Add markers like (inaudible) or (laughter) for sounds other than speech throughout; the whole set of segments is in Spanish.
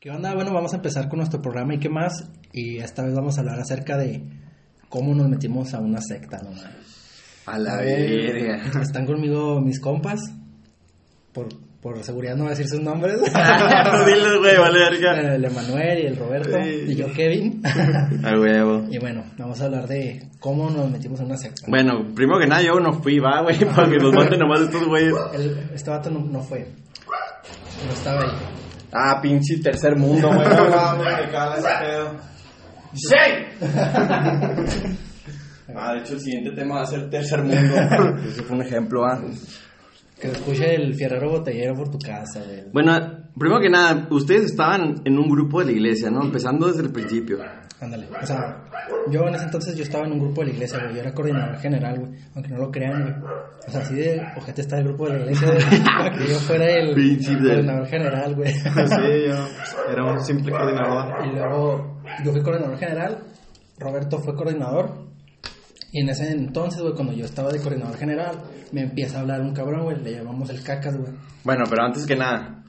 ¿Qué onda? Bueno, vamos a empezar con nuestro programa y qué más. Y esta vez vamos a hablar acerca de cómo nos metimos a una secta, ¿no? A la A ver, verga. Están conmigo mis compas. Por, por seguridad no voy a decir sus nombres. (laughs) No diles, güey, vale verga. el Emanuel y el Roberto. Sí. Y yo, Kevin. (laughs) A huevo. y bueno, vamos a hablar de cómo nos metimos en una secta. Bueno, primero que nada, yo no fui, va, güey, (laughs) para que nos maten nomás estos güeyes. El- este vato no, no fue. No estaba ahí. Ah, pinche tercer mundo, güey. No mames, me caga ese pedo. ¡Sí! Ah, de hecho, el siguiente tema va a ser tercer mundo. Ese fue un ejemplo, ah. Que escuche el fierrero botellero por tu casa, güey. Bueno, primero que nada, ustedes estaban en un grupo de la iglesia, ¿no? Empezando desde el principio. Ándale. O sea, yo en ese entonces yo estaba en un grupo de la iglesia, güey. Yo era coordinador general, güey. Aunque no lo crean, güey. O sea, así de ojete está el grupo de la iglesia, güey. (laughs) Para que yo fuera el de- coordinador general, güey. (laughs) Sí, yo era un simple coordinador. Y luego yo fui coordinador general, Roberto fue coordinador. Y en ese entonces, güey, cuando yo estaba de coordinador general, me empieza a hablar un cabrón, güey. Le llamamos el cacas, güey. Bueno, pero antes que nada,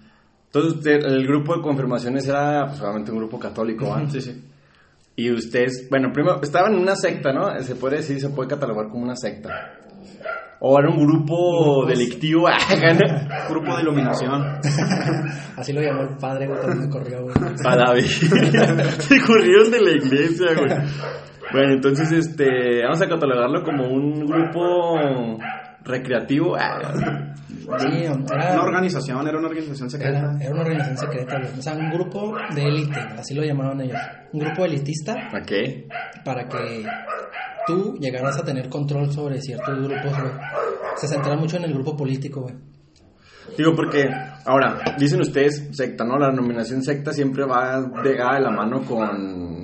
entonces usted- el grupo de confirmaciones era pues, obviamente un grupo católico. Sí, sí. Y ustedes, bueno, primero, estaban en una secta, ¿no? Se puede decir, se puede catalogar como una secta. O era un grupo delictivo, (laughs) Grupo de iluminación. (laughs) Así lo llamó el padre, güey, cuando me corrió, güey. para ver. Se corrieron de la iglesia, güey. Bueno, entonces, este, vamos a catalogarlo como un grupo recreativo. Sí, era... Una organización, era una organización secreta. Era, era una organización secreta, güey. O sea, un grupo de élite, así lo llamaban ellos. Un grupo elitista Ok. para que tú llegaras a tener control sobre ciertos grupos, güey. Se centra mucho en el grupo político, güey. Digo, porque, ahora, dicen ustedes secta, ¿no? La denominación secta siempre va pegada de la mano con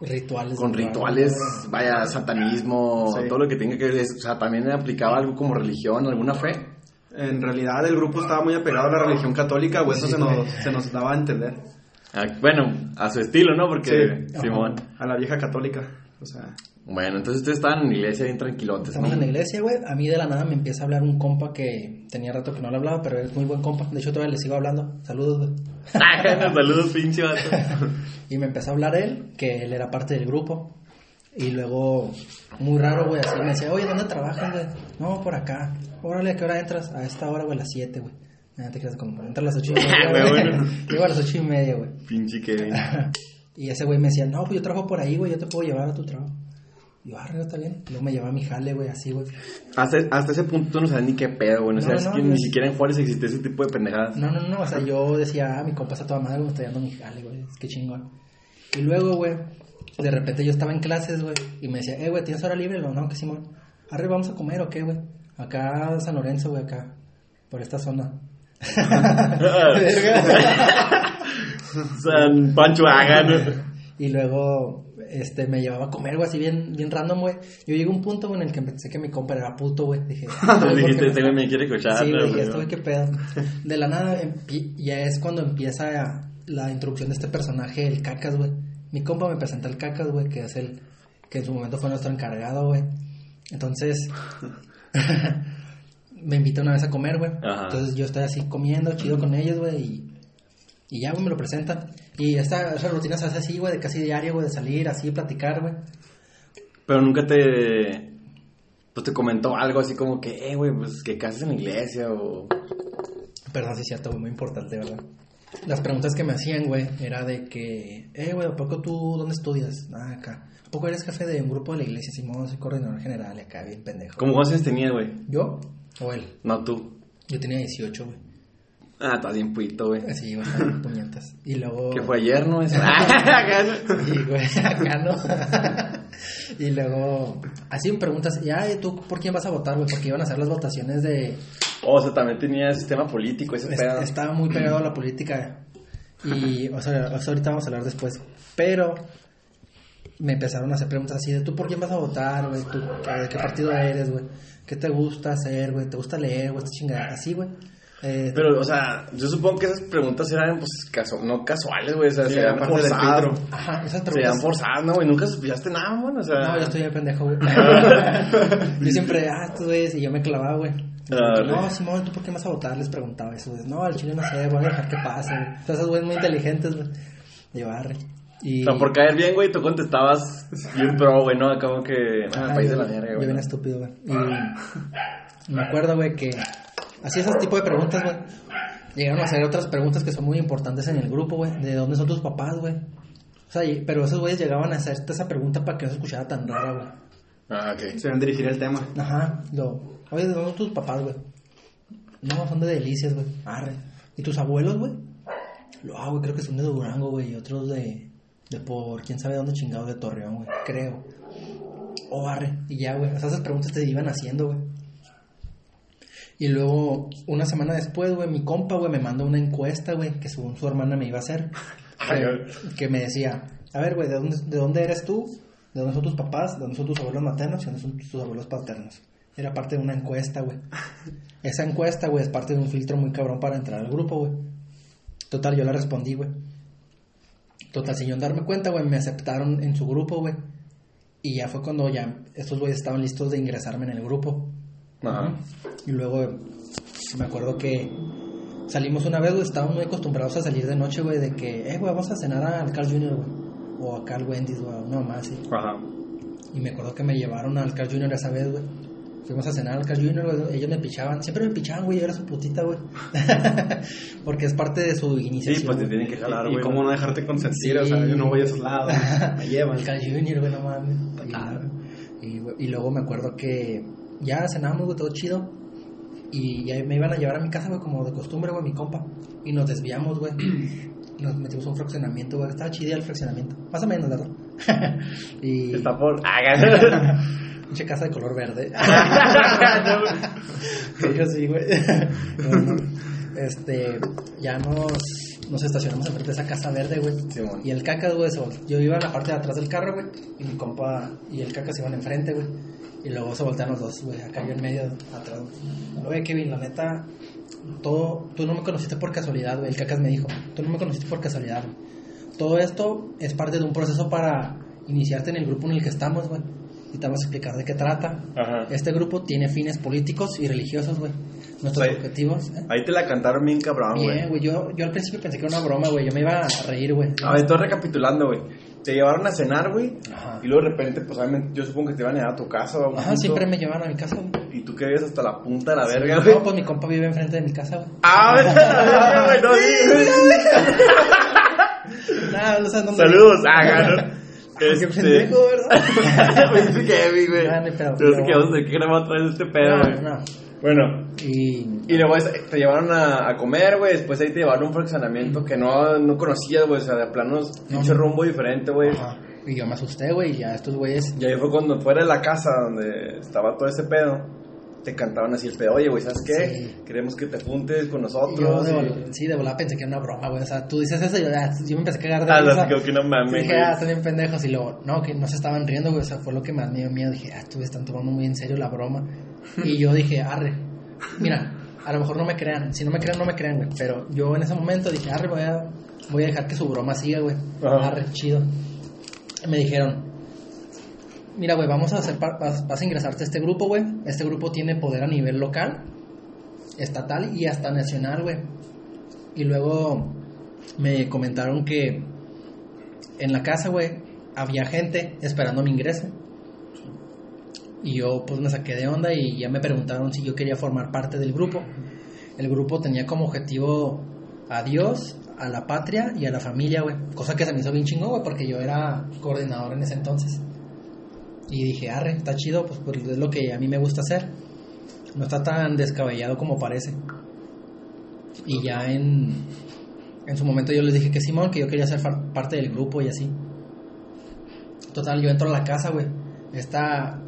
Rituales. con rituales, vaya, satanismo, Sí. todo lo que tenga que ver, o sea, también aplicaba algo como religión, alguna fe. En realidad el grupo estaba muy apegado a la religión católica, o eso Sí, se, nos, se nos daba a entender. Ah, bueno, a su estilo, ¿no? Porque, Sí. Simón. A la vieja católica. O sea, Bueno, entonces ustedes estaban en la iglesia bien tranquilotes, ¿no? Estamos en la iglesia, güey. A mí de la nada me empieza a hablar un compa que tenía rato que no le hablaba, pero es muy buen compa. De hecho, todavía le sigo hablando. Saludos, güey. Saludos, pinche vato. (laughs) Y me empezó a hablar él, que él era parte del grupo. Y luego, muy raro, güey, así me decía, oye, ¿dónde trabajas, güey? No, por acá. Órale, ¿a qué hora entras? A esta hora, güey, a las 7, güey. Nada, te creas como, entra a las 8 y media, (laughs) güey. bueno. (laughs) Llego a las 8 y media, güey. Pinche Kevin. Y ese güey me decía, no, pues yo trabajo por ahí, güey, yo te puedo llevar a tu trabajo. Yo, arre, está bien. Luego me llevaba mi jale, güey, así, güey. Hasta, hasta ese punto tú no sabes ni qué pedo, güey. No, No, sabes no, que ni siquiera en Juárez existe ese tipo de pendejadas. No, no, no, o sea, yo decía, ah, mi compa está toda madre, me estoy dando mi jale, güey, es que chingón. Y luego, güey, de repente yo estaba en clases, güey, y me decía, eh, güey, ¿tienes hora libre? No, no, que Simón. Arre, vamos a comer o qué, güey. Acá San Lorenzo, güey, acá, por esta zona. (laughs) (laughs) San Pancho Hagan. (laughs) y luego, este, me llevaba a comer, güey, así bien, bien random, güey. Yo llegué a un punto, güey, en el que pensé que mi compa era puto, güey. Dije, (laughs) dijiste, ¿por qué este güey me quiere escuchar. Sí, ¿no, güey, güey? esto, güey, qué pedo. De la nada, ya es cuando empieza la introducción de este personaje, el Cacas, güey. Mi compa me presenta el Cacas, güey, que es el que en su momento fue nuestro encargado, güey. Entonces, (laughs) me invita una vez a comer, güey. Entonces yo estoy así comiendo, chido con ellos, güey, y, y ya, güey, me lo presentan. Y esta, esa rutina se hace así, güey, de casi diario, güey, de salir, así, platicar, güey. Pero nunca te. Pues te comentó algo así como que, eh, güey, pues que cases en la iglesia o. Perdón, sí es cierto, güey, muy importante, ¿verdad? Las preguntas que me hacían, güey, era de que, eh, güey, ¿a poco tú dónde estudias? Ah, acá. ¿A poco eres jefe de un grupo de la iglesia? Simón, soy coordinador general, acá, bien pendejo. ¿Cómo años tenías, güey? ¿Yo? ¿O él? No tú. Yo tenía 18, güey. Ah, estás bien puito, güey. A estar puñetas. Y luego... Que fue ayer, ¿no? Eso. Y, (laughs) güey, acá no. (laughs) y luego, así me preguntas, y, ay, ¿tú por quién vas a votar, güey? Porque iban a hacer las votaciones de... o sea, también tenía sistema político, ese Es- pedo. estaba muy pegado a la (clears throat) política y o sea, o sea, ahorita vamos a hablar después pero me empezaron a hacer preguntas así de tú por quién vas a votar güey tú de qué partido eres güey qué te gusta hacer güey te gusta leer güey esta chingada así güey Eh, Pero, o sea, yo supongo que esas preguntas eran, pues, casu- no casuales, güey. O sea, Sí, se del forzadas. ajá esas Se dan preguntas forzadas, ¿no, güey? Nunca supiste nada, güey. O sea, no yo estoy de pendejo güey (laughs) yo siempre ah tú ves y yo me clavaba güey Ah, no, sí. Simón, ¿tú por qué me vas a votar? Les preguntaba eso, güey. No, al chile no sé, voy a dejar que pase, güey. Entonces, esos güeyes muy inteligentes, güey. Y yo, arre. Y... O sea, por caer bien, güey, tú contestabas bien pro, güey, ¿no? Acabo que... Ah, Ah, país de la Yo güey. bien estúpido, güey. Y me acuerdo, güey, que así esos tipos de preguntas, güey. Llegaron a hacer otras preguntas que son muy importantes en el grupo, güey. ¿De dónde son tus papás, güey? O sea, y- pero esos güeyes llegaban a hacerte esa pregunta para que no se escuchara tan rara, güey. Ah, ok. Se van a dirigir el tema. Ajá. Lo, Oye, ¿de dónde son tus papás, güey? No, son de delicias, güey. Arre. ¿Y tus abuelos, güey? Lo, ah, güey, creo que son de Durango, güey. Y otros de, de por quién sabe dónde chingados de Torreón, güey. Creo. Oh, arre. Y ya, güey. O sea, esas preguntas te iban haciendo, güey. Y luego, una semana después, güey, mi compa, güey, me mandó una encuesta, güey, que según su hermana me iba a hacer. (laughs) Que, que me decía, a ver, güey, ¿de dónde, ¿de dónde eres tú? ¿De dónde son tus papás? ¿De dónde son tus abuelos maternos? ¿Y dónde son tus abuelos paternos? Era parte de una encuesta, güey. (laughs) Esa encuesta, güey, es parte de un filtro muy cabrón para entrar al grupo, güey. Total, yo la respondí, güey. Total, sin yo darme cuenta, güey, me aceptaron en su grupo, güey. Y ya fue cuando ya estos güeyes estaban listos de ingresarme en el grupo. Ajá. Y luego me acuerdo que salimos una vez, güey, estábamos muy acostumbrados a salir de noche, güey, de que, eh, güey, vamos a cenar al Carl Jr., güey. O acá al Wendy's, güey, no más, sí. Ajá. Y me acuerdo que me llevaron al Carl Jr. esa vez, güey. Fuimos a cenar al Carl Jr., güey. Ellos me pichaban. Siempre me pichaban, güey. Yo era su putita, güey. (laughs) Porque es parte de su iniciación. Sí, pues te güey. tienen que jalar, Y güey. cómo no dejarte consentir, Sí. o sea, yo no voy a esos lados. Me llevan. (laughs) El Carl Jr., güey, no mames. Y, y, y luego me acuerdo que ya cenábamos, güey, todo chido. Y ya me iban a llevar a mi casa, güey, como de costumbre, güey, mi compa. Y nos desviamos, güey. (clears throat) Nos metimos a un fraccionamiento, güey. Estaba chido el fraccionamiento. Más o menos, ¿verdad? (laughs) y... Está por... (laughs) Mucha casa de color verde. (laughs) Sí, yo sí, güey. Este, ya nos, nos estacionamos enfrente de esa casa verde, güey. Y el cacas, güey, se yo iba en la parte de atrás del carro, güey. Y mi compa y el cacas iban enfrente, güey. Y luego se voltean los dos, güey. Acá yo en medio, atrás. Oye, Kevin, la neta, todo, tú no me conociste por casualidad, güey. El cacas me dijo, tú no me conociste por casualidad, güey. Todo esto es parte de un proceso para iniciarte en el grupo en el que estamos, güey. Y te vamos a explicar de qué trata. Ajá. Este grupo tiene fines políticos y religiosos, güey. Nuestros objetivos. ¿eh? Ahí te la cantaron bien cabrón, güey. Güey. Yo, yo al principio pensé que era una broma, güey. Yo me iba a reír, güey. A ver, estoy recapitulando, güey. Te llevaron a cenar, güey. Ajá. Y luego de repente, pues obviamente, yo supongo que te iban a llevar a tu casa un Ajá, siempre me llevaban a mi casa, güey. Y tú que vives hasta la punta de la verga, No, güey. pues mi compa vive enfrente de mi casa, güey. Ah, (laughs) verga, güey. No, sí. (laughs) Nah, no dónde. Saludos, haga, (laughs) Qué Este... pendejo, ¿verdad? Me dice Kevin, güey. Ah, pedo, Yo sé pero- que vamos a tener que grabar otra vez este pedo, No, güey. no. Bueno, Y. y luego te llevaron a, a comer, güey. Después ahí te llevaron a un fraccionamiento que no, no conocías, güey. O sea, de planos, pinche No. rumbo diferente, güey. Y yo me asusté, güey. Y ya estos güeyes. Y ahí fue cuando fuera de la casa donde estaba todo ese pedo, te cantaban así el pedo. Oye, güey, ¿sabes qué? Sí. Queremos que te juntes con Yo nosotros. de y- vol- sí, de volada pensé que era una broma, güey. O sea, tú dices eso y yo, ah, yo me empecé a cagar de Ah, risa. no, creo que no mames, Dije, ah, están bien pendejos. Y luego, no, que no se estaban riendo, güey. O sea, fue lo que más me dio miedo. Dije, ah, tú están tomando muy en serio la broma. Y yo dije, arre. Mira, a lo mejor no me crean. Si no me crean, no me crean, güey. Pero yo en ese momento dije, arre, voy a, voy a dejar que su broma siga, güey. Arre, chido. Y me dijeron, mira, güey, vamos a hacer, vas, vas a ingresarte a este grupo, güey. Este grupo tiene poder a nivel local, estatal y hasta nacional, güey. Y luego me comentaron que en la casa, güey, había gente esperando mi ingreso. Y yo pues me saqué de onda y ya me preguntaron si yo quería formar parte del grupo. El grupo tenía como objetivo a Dios, a la patria y a la familia, güey. Cosa que se me hizo bien chingón, güey, porque yo era coordinador en ese entonces. Y dije, arre, está chido, pues, pues es lo que a mí me gusta hacer. No está tan descabellado como parece. Y ya en, en su momento yo les dije que Simón, que yo quería ser parte del grupo y así. Total, yo entro a la casa, güey. Esta,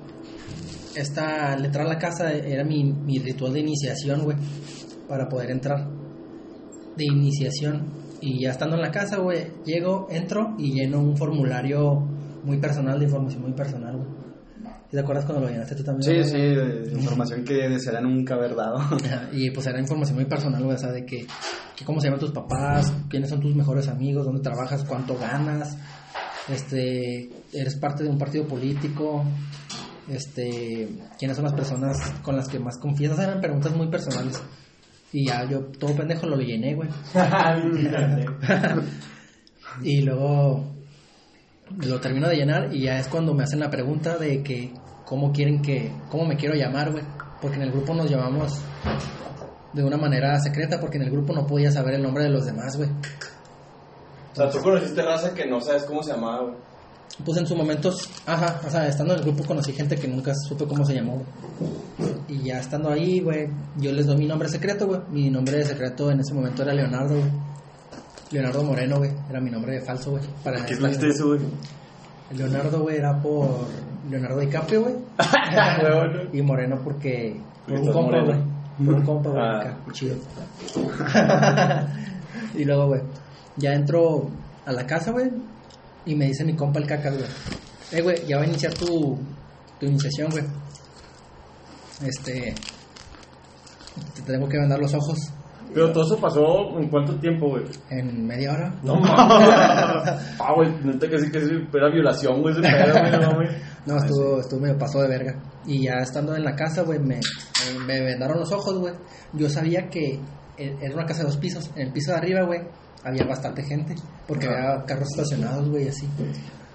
esta, al entrar a la casa era mi, mi ritual de iniciación, güey. Para poder entrar. De iniciación. Y ya estando en la casa, güey, llego, entro y lleno un formulario muy personal, de información muy personal, güey. ¿Sí ¿Te acuerdas cuando lo llenaste tú también? Sí, sí, de información que desearía nunca haber dado. (laughs) Y pues era información muy personal, güey, o sea, de que, que cómo se llaman tus papás, quiénes son tus mejores amigos, dónde trabajas, cuánto ganas, este, eres parte de un partido político, este, quiénes son las personas con las que más confías. Eran preguntas muy personales. Y ya yo, todo pendejo, lo llené, güey. (laughs) y luego lo termino de llenar y ya es cuando me hacen la pregunta de que cómo quieren que, cómo me quiero llamar, güey. Porque en el grupo nos llamamos de una manera secreta, porque en el grupo no podía saber el nombre de los demás, güey. O sea, tú conociste raza que no sabes cómo se llamaba, güey. Pues en su momento, ajá, o sea, estando en el grupo conocí gente que nunca supe cómo se llamó, güey. Y ya estando ahí, güey, yo les doy mi nombre secreto, güey. Mi nombre secreto en ese momento era Leonardo, güey. Leonardo Moreno, güey. Era mi nombre falso, güey. Para ¿Qué escogiste eso, güey? Leonardo, güey, era por Leonardo DiCaprio, güey. (laughs) y Moreno porque... Por un compa, güey. Por un compa, güey. Ah. chido. (laughs) y luego, güey, ya entro a la casa, güey. Y me dice mi compa el cacas, güey. Eh, güey, ya va a iniciar tu, tu iniciación, güey. Este... Te tengo que vendar los ojos Pero todo eso pasó en cuánto tiempo, güey. en media hora. No mames. (laughs) ah, güey, neta que sí que sí, era violación, güey, ese pedo, güey, no mames. (laughs) No, estuvo, estuvo medio pasó de verga. Y ya estando en la casa, güey, me, me vendaron los ojos, güey. Yo sabía que e- era una casa de dos pisos. En el piso de arriba, güey, había bastante gente. Porque había carros estacionados, güey, así.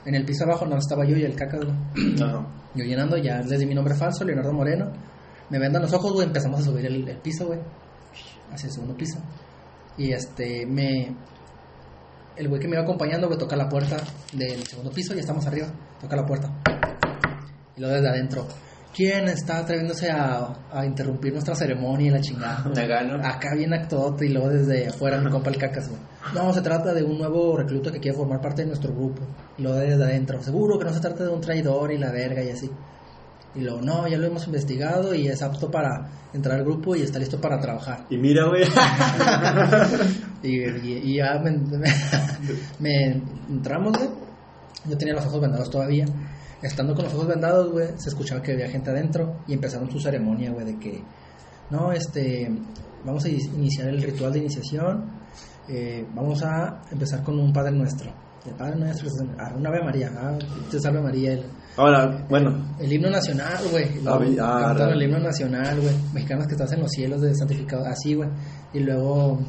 En el piso abajo no estaba yo y el caca, güey. Ajá. Yo llenando, ya les di mi nombre falso, Leonardo Moreno. Me vendan los ojos, güey, empezamos a subir el, el piso, güey. Hacia el segundo piso. Y este, me. El güey que me iba acompañando, güey, toca la puerta del segundo piso, ya estamos arriba. Toca la puerta. Y luego desde adentro. ¿Quién está atreviéndose a, a interrumpir nuestra ceremonia y la chingada? (laughs) Me gano. Acá viene actodote y luego desde afuera mi compa el cacas, güey. No, se trata de un nuevo recluto que quiere formar parte de nuestro grupo. Y luego desde adentro. Seguro que no se trata de un traidor y la verga y así. Y luego, no, ya lo hemos investigado y es apto para entrar al grupo y está listo para trabajar. Y mira, güey. (laughs) Y, y- y ya me, (laughs) me- me entramos, güey. Yo tenía los ojos vendados todavía. Estando con los ojos vendados, güey, se escuchaba que había gente adentro y empezaron su ceremonia, güey, de que, no, este, vamos a iniciar el ritual de iniciación. eh, vamos a empezar con un Padre Nuestro. El Padre Nuestro es ah, una Ave María. Ah, te salve María. El, Ahora, bueno, el himno nacional, güey. Ah, el himno nacional, güey. Mexicanos que estás en los cielos de santificado. Así, güey. Y luego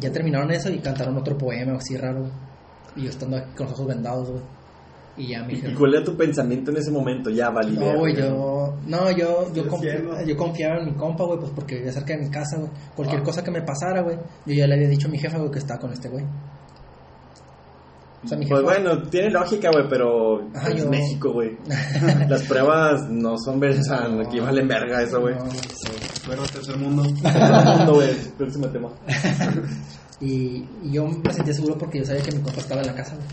ya terminaron eso y cantaron otro poema así raro. Y yo estando aquí con los ojos vendados, güey. Y ya me ¿y dijeron. cuál era tu pensamiento en ese momento? Ya, valí. No, güey, yo. No, yo, yo, confi- confiaba en mi compa, güey, pues porque vivía cerca de mi casa, güey. Cualquier cosa que me pasara, güey. Yo ya le había dicho a mi jefa, güey, que estaba con este güey. O sea, mi jefa. Pues bueno, tiene lógica, güey, pero Ajá, es yo- México, güey. (laughs) Las pruebas no son ver- o sea, aquí valen verga eso, güey. No, güey, sí. Bueno, tercer mundo. No, güey, próximo tema. (laughs) Y, y yo me sentía seguro porque yo sabía que mi compa estaba en la casa, güey.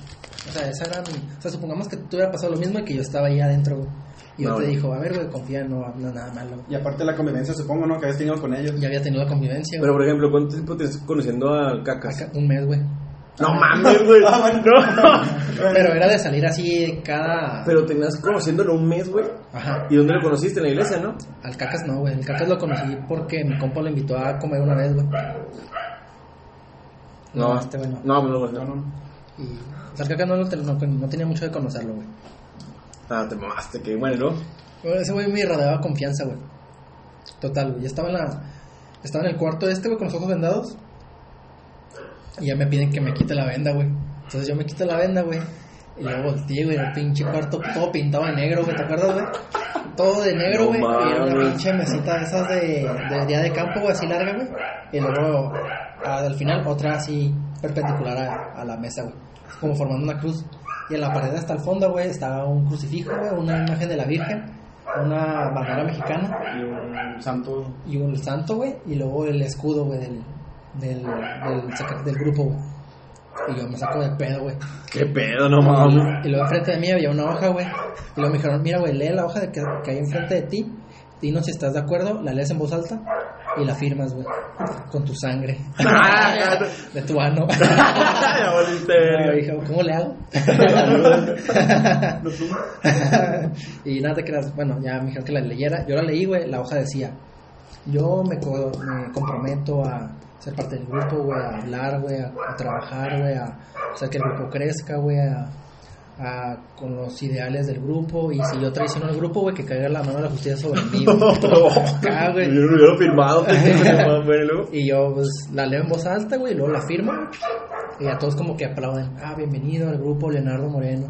O sea, esa era mi... O sea, supongamos que te hubiera pasado lo mismo y que yo estaba ahí adentro, güey. Y yo No, te no. dijo, a ver, güey, confía, no, no nada malo. güey. Y aparte la convivencia, supongo, ¿no? Que habías tenido con ellos. Ya había tenido la convivencia, Pero, por ejemplo, ¿cuánto tiempo tienes conociendo a Cacas? Acá- Un mes, güey. No mames, güey. No. (laughs) Pero era de salir así cada... Pero tenías conociéndolo un mes, güey. Ajá. ¿Y dónde lo conociste? En la iglesia, ¿no? Al Cacas no, güey. El Cacas lo conocí porque mi compa lo invitó a comer una vez, güey. No, este güey no. No, no, no. No, no. Y... Cacas no, lo ten- no, no tenía mucho de conocerlo, güey. Ah, te mamaste, que bueno, ¿no? Bueno, ese güey me irradiaba confianza, güey. Total, güey. Ya estaba en la... Estaba en el cuarto este, güey, con los ojos vendados. Y ya me piden que me quite la venda, güey. Entonces yo me quito la venda, güey. Y luego volteé, güey, el pinche cuarto todo pintado de negro, güey. ¿Te acuerdas, güey? Todo de negro, No güey. y era una pinche mesita de esas de, de día de campo, güey, así larga, güey. Y luego, al final, otra así perpendicular a, a la mesa, güey. Como formando una cruz. Y en la pared hasta el fondo, güey, estaba un crucifijo, güey, una imagen de la Virgen, una bandera mexicana Y un santo. y un santo, güey, y luego el escudo, güey, del, del, del, del grupo, güey. Y yo me saco de pedo, güey. ¿Qué pedo, no mames? Y luego enfrente de mí había una hoja, güey. Y luego me dijeron, mira, güey, lee la hoja de que, que hay enfrente de ti. Dinos si estás de acuerdo, la lees en voz alta y la firmas, güey. Con tu sangre. (laughs) de tu ano. (laughs) dije, ¿cómo le hago? (laughs) y nada te creas, bueno, ya me dijeron que la leyera. Yo la leí, güey, la hoja decía, yo me, co- me comprometo a ser parte del grupo, güey, a hablar, güey, a, a trabajar, güey, a hacer que el grupo crezca, güey, a, a- con los ideales del grupo. Y si yo traiciono al grupo, güey, que caiga la mano de la justicia sobre mí. (laughs) Acá, güey. Yo lo hubiera firmado. (laughs) Luego, Y yo, pues, la leo en voz alta, güey, y luego la firmo. Y a todos como que aplauden. Ah, bienvenido al grupo Leonardo Moreno.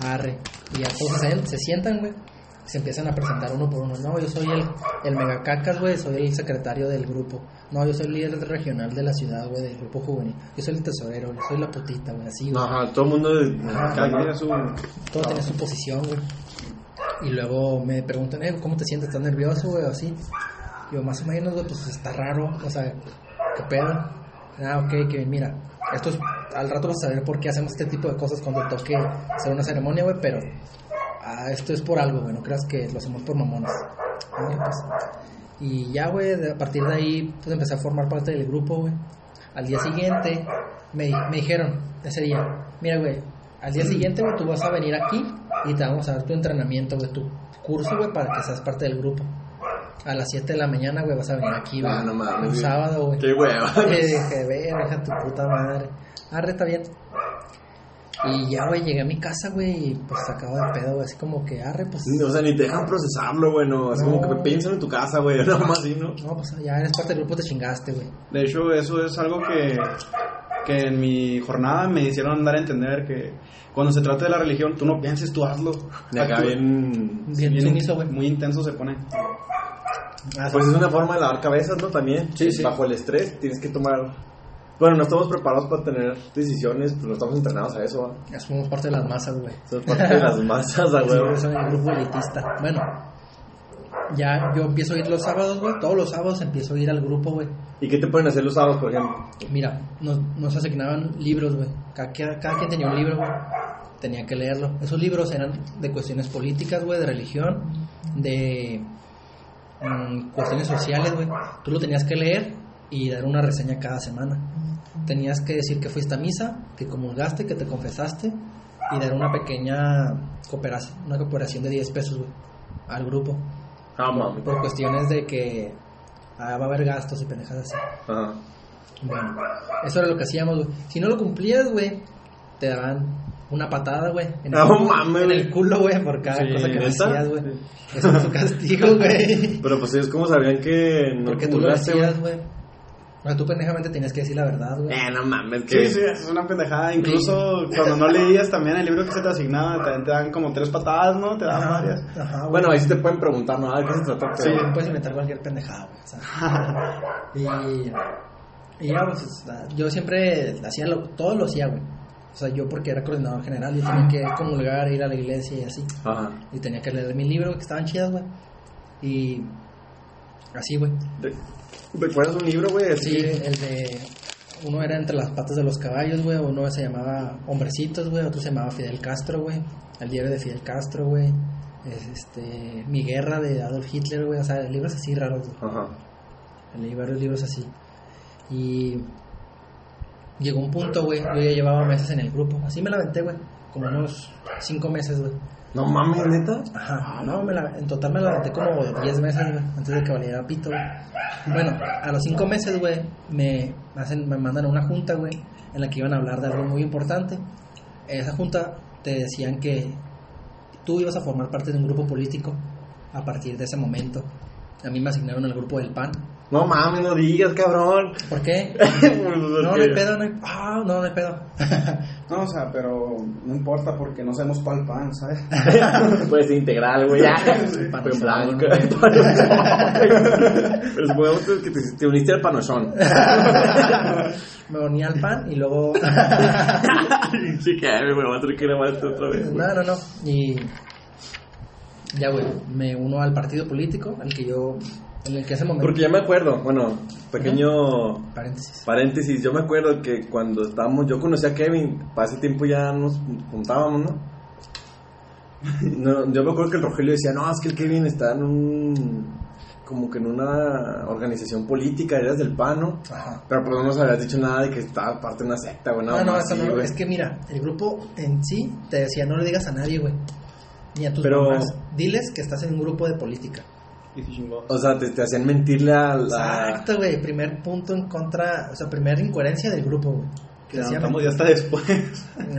Arre. Y a todos se, se sientan, güey. Se empiezan a presentar uno por uno. No, yo soy el, el megacacas, güey. Soy el secretario del grupo. No, yo soy el líder regional de la ciudad, güey, del grupo juvenil. Yo soy el tesorero, yo soy la putita, güey. Así, güey. Ajá, todo el mundo. Cada tiene su... Todo tiene su posición, güey. Y luego me preguntan, eh, ¿cómo te sientes? ¿Estás nervioso, güey? O así. Yo, más o menos, güey, pues está raro. O sea, ¿qué pedo? Ah, ok, que mira, esto es, al rato vas a saber por qué hacemos este tipo de cosas cuando toque hacer una ceremonia, güey, pero ah, esto es por algo, güey, no creas que lo hacemos por mamones. Ah, pues. Y ya, güey, a partir de ahí, pues empecé a formar parte del grupo, güey. Al día siguiente, me, me dijeron, ese día, mira, güey, al día siguiente, güey, tú vas a venir aquí y te vamos a dar tu entrenamiento, güey, tu curso, güey, para que seas parte del grupo. A las 7 de la mañana, güey, vas a venir aquí, güey. Ah, no mames, Un güey. sábado, güey. Qué hueva. (laughs) Dije, ve, deja tu puta madre. Arre, está bien. Y ya, güey, llegué a mi casa, güey, y pues sacado de pedo, güey, así como que, arre, pues. O sea, ni te dejan procesarlo, güey, no. Es como No. que piensan en tu casa, güey, (laughs) nada más así, ¿no? No, pues ya eres parte del grupo, te chingaste, güey. De hecho, eso es algo que, que en mi jornada me hicieron dar a entender que cuando se trata de la religión, tú no pienses, tú hazlo. Y acá Actúa. bien. Bien sumiso, güey. Muy intenso se pone. Ah, Pues es una forma de lavar cabezas, ¿no? También. Sí, sí. Bajo el estrés tienes que tomar. Bueno, no estamos preparados para tener decisiones, pero no estamos entrenados a eso, ¿va? ya somos parte de las masas, güey. Somos parte de las masas, güey, soy el grupo elitista. Bueno, ya yo empiezo a ir los sábados, güey. Todos los sábados empiezo a ir al grupo, güey. ¿Y qué te pueden hacer los sábados, por ejemplo? Mira, nos, nos asignaban libros, güey. Cada, cada- cada quien tenía un libro, güey. Tenía que leerlo. Esos libros eran de cuestiones políticas, güey, de religión, de mm, cuestiones sociales, güey. Tú lo tenías que leer y dar una reseña cada semana. Tenías que decir que fuiste a misa, que comulgaste, que te confesaste y dar una pequeña cooperación, una cooperación de 10 pesos, güey, al grupo. Ah, mami. Por cuestiones de que ah, va a haber gastos y pendejadas así. Ajá. Bueno, eso era lo que hacíamos, güey. Si no lo cumplías, güey, te daban una patada, güey. En, el- No mames, en el culo, güey, por cada Sí, cosa que hacías, güey. Eso es su castigo, güey. Pero pues ellos, ¿cómo sabían que no Porque tú lo comulgaste, güey? O sea, tú pendejamente tenías que decir la verdad, güey. Eh, no mames, Sí, que. sí, es una pendejada. Incluso cuando no leías también el libro que se te asignaba, también te dan como tres patadas, ¿no? Te dan varias. Ajá, güey. Bueno, ahí sí te pueden preguntar, ¿no? ¿De qué se trata? Sí, Pero- puedes inventar cualquier pendejada, güey. o sea. (laughs) y, y ya, pues, yo siempre hacía lo, todo lo hacía, güey. O sea, yo porque era coordinador general, yo tenía que comulgar, ir a la iglesia y así. Ajá. Y tenía que leer mis libros que estaban chidas, güey. Y así, güey. ¿Recuerdas un libro, güey? Sí, que- el de... Uno era Entre las patas de los caballos, güey. Uno se llamaba Hombrecitos, güey. Otro se llamaba Fidel Castro, güey. El diario de Fidel Castro, güey. Es, este... Mi guerra de Adolf Hitler, güey. O sea, libros así raros, güey. Ajá. Leí varios libros así. Y llegó un punto, güey. Yo ya llevaba meses en el grupo. Así me la aventé, güey. Como unos cinco meses, güey. No mames, neta. Ajá, no, me la- en total me la aventé como 10 meses, güey, antes de que valiera pito, güey. Bueno, a los 5 meses, güey, me, hacen, me mandan a una junta, güey, en la que iban a hablar de algo muy importante. En esa junta te decían que tú ibas a formar parte de un grupo político a partir de ese momento. A mí me asignaron al grupo del PAN. No mames, no digas, cabrón. ¿Por qué? no, (laughs) No, no hay pedo, no hay... Ah, no, no hay pedo. (laughs) No, o sea, pero no importa porque no sabemos cuál pan, ¿sabes? (laughs) Puede ser integral, güey. Fue en blanco. Pero supongamos que te, te uniste al panochón. (laughs) me uní al PAN y luego... (laughs) sí, que me voy a tener que grabar esto otra vez. No, no, no. Y ya, güey, me uno al partido político, al que yo, en el que hace momento... Porque ya me acuerdo, bueno, pequeño Paréntesis. paréntesis, yo me acuerdo que cuando estábamos, yo conocí a Kevin, para ese tiempo ya nos juntábamos, ¿no? (laughs) No, yo me acuerdo que el Rogelio decía, no, es que el Kevin está en un, como que en una organización política, eras del PAN, ¿no? Ajá. Pero pues no nos habías dicho nada de que estaba parte de una secta, güey, No, no, así, no. güey. Es que mira, el grupo en sí te decía, no le digas a nadie, güey. Ni a tus Pero- mamás. Diles que estás en un grupo de política. Y se chingó. O sea, te, te hacían mentirle a la... Exacto, güey. Primer punto en contra, o sea, primera incoherencia del grupo, güey. Que levantamos ya hasta después.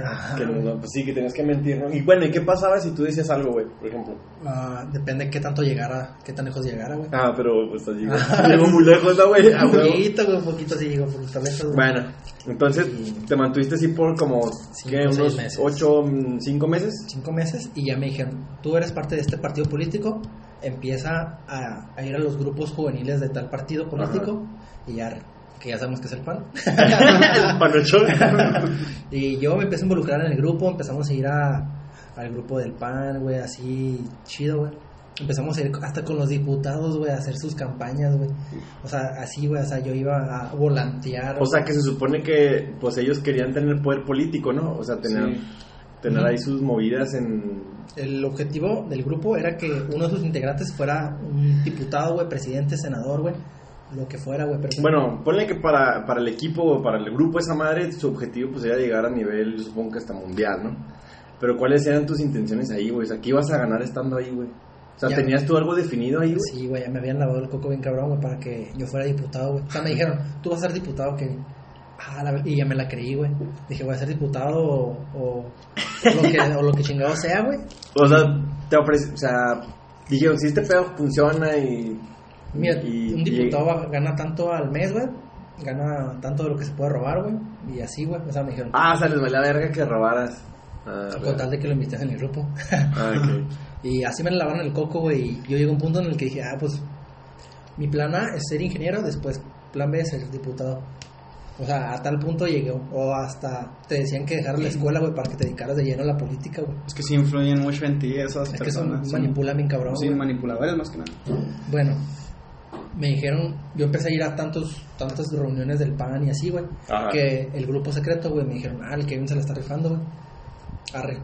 Ajá. Que no, pues sí, que tenías que mentir, ¿no? Y bueno, ¿y qué pasaba si tú decías algo, güey, por ejemplo? Ah, depende de qué tanto llegara, qué tan lejos llegara, güey. Ah, pero pues allí, güey. (laughs) Llegó muy lejos, ¿no, güey? Un poquito, güey, un poquito sí, por estar lejos. Bueno, entonces te mantuviste así por como, Cinco, ¿qué? seis Unos meses. ocho, cinco meses. cinco meses y ya me dijeron, tú eres parte de este partido político, empieza a, a ir a los grupos juveniles de tal partido político y ya, que ya sabemos que es el PAN. (laughs) (laughs) Y yo me empecé a involucrar en el grupo, empezamos a ir a, al grupo del PAN, güey, así chido, güey. Empezamos a ir hasta con los diputados, güey, a hacer sus campañas, güey. O sea, así, güey, o sea, yo iba a volantear. O sea, que se supone que pues ellos querían tener poder político, ¿no? O sea, tener, Sí. tener ahí sus movidas en... El objetivo del grupo era que uno de sus integrantes fuera un diputado, güey, presidente, senador, güey, lo que fuera, güey. Pero Bueno, ponle que para, para el equipo o para el grupo esa madre, su objetivo pues era llegar a nivel, yo supongo que hasta mundial, ¿no? Pero ¿cuáles eran tus intenciones ahí, güey? O sea, ¿qué ibas a ganar estando ahí, güey? O sea, Ya. ¿tenías tú algo definido ahí, güey? Sí, güey, ya me habían lavado el coco bien cabrón, güey, para que yo fuera diputado, güey. O sea, me dijeron, tú vas a ser diputado, que... Ah, la y ya me la creí, güey. Dije, voy a ser diputado o, o, o lo, que, o lo que chingado sea, güey. O sea, te ofrece, o sea, dijeron, si este pedo funciona y... Mira, y- un y- diputado va- gana tanto al mes, güey. Gana tanto de lo que se puede robar, güey. Y así, güey. O sea, me dijeron, Ah, o sea, les valía verga que robaras. Ah, con tal de que lo invites en el grupo. ah, ok. (laughs) Y así me lavaron el coco, güey. Y yo llegué a un punto en el que dije, ah, pues mi plan A es ser ingeniero, después plan B es ser diputado. O sea, a tal punto llegué. O hasta te decían que dejaras la escuela, güey, para que te dedicaras de lleno a la política, güey. Es que sí influyen mucho en ti esas Es que son personas. manipulan bien cabrón. Sí, güey. manipuladores más que nada. Bueno, me dijeron, yo empecé a ir a tantos, tantas reuniones del PAN y así, güey, que el grupo secreto, güey, me dijeron, ah, el Kevin se la está rifando, güey. Arre.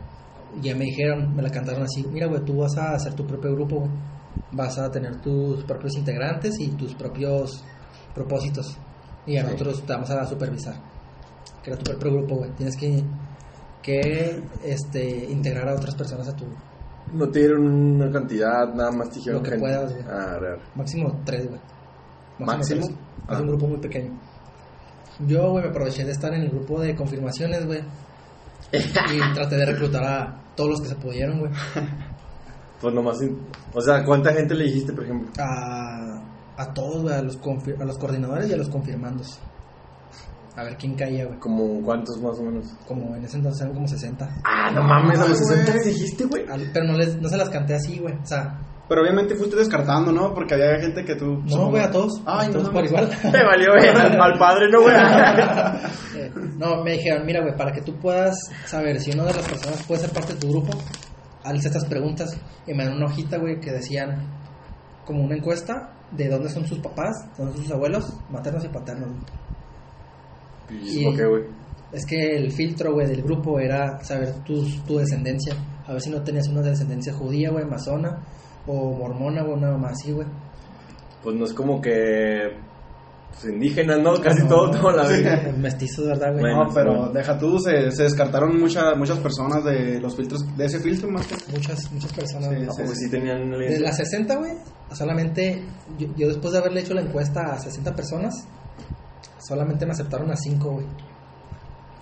Y ya me dijeron, me la cantaron así, mira, güey, tú vas a hacer tu propio grupo, güey. Vas a tener tus propios integrantes y tus propios propósitos. Y a Sí. nosotros te vamos a supervisar. Que era tu propio grupo, güey. Tienes que, que este, integrar a otras personas a tu No te dieron una cantidad, nada más te dijeron Lo que gente. puedas, güey. Ah, real. Máximo tres, güey. ¿Máximo? Ah. Es un grupo muy pequeño. Yo, güey, me aproveché de estar en el grupo de confirmaciones, güey. (laughs) y traté de reclutar a todos los que se pudieron, güey. (laughs) Pues nomás, o sea, ¿cuánta gente le dijiste, por ejemplo? A, a todos, güey, a los, a los coordinadores y a los confirmandos. A ver quién caía, güey. Como cuántos más o menos. Como en ese entonces eran como 60. Ah, no mames, a los Ay, 60 güey. les dijiste, güey. Pero no, les, no se las canté así, güey. O sea, Pero obviamente fuiste descartando, ¿no? Porque había gente que tú... no, güey, a todos. Ay, a no todos por igual. Te valió, güey. (laughs) Al, padre, ¿no, güey? (laughs) Eh, no, me dijeron, mira, güey, para que tú puedas saber si una de las personas puede ser parte de tu grupo, hazles estas preguntas. Y me dan una hojita, güey, que decían como una encuesta de dónde son sus papás, dónde son sus abuelos, maternos y paternos. ¿Y Y- por qué, güey? Es que el filtro, güey, del grupo era saber tu, tu descendencia. A ver si no tenías una descendencia judía, güey, masona, o mormona, o una mamá así, güey. Pues no es como que. Pues indígenas, ¿no? Casi No, todo, toda la vida. (laughs) Mestizos, ¿verdad, güey? Bueno. No, pero deja tú, se, se descartaron muchas muchas personas de los filtros, de ese filtro más que... Muchas, muchas personas. Sí, güey. ¿A poco sí tenían De las 60, güey, solamente yo, yo después de haberle hecho la encuesta a 60 personas, solamente me aceptaron a 5, güey.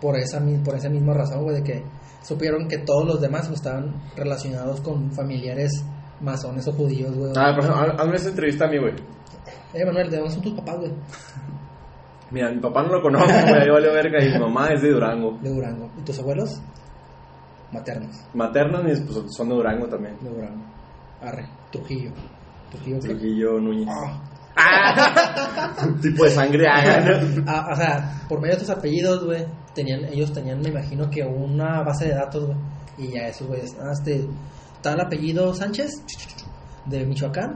Por esa, por esa misma razón, güey, de que supieron que todos los demás pues, estaban relacionados con familiares masones o judíos, güey. Ah, por ejemplo, hazme esa entrevista a mí, güey. Eh, Manuel, ¿de dónde son tus papás, güey? Mira, mi papá no lo conozco, güey, vale verga, y mi mamá es de Durango. De Durango. ¿Y tus abuelos? Maternos, Maternos, mis pues, son de Durango también. de Durango. Arre, Trujillo. Trujillo. Trujillo Núñez. Ah. (laughs) Tipo de sangre ah, ¿no? Ah, o sea, por medio de tus apellidos, güey, tenían, ellos tenían, me imagino que una base de datos, güey. Y ya esos güeyes, ah, este, tal apellido Sánchez, de Michoacán.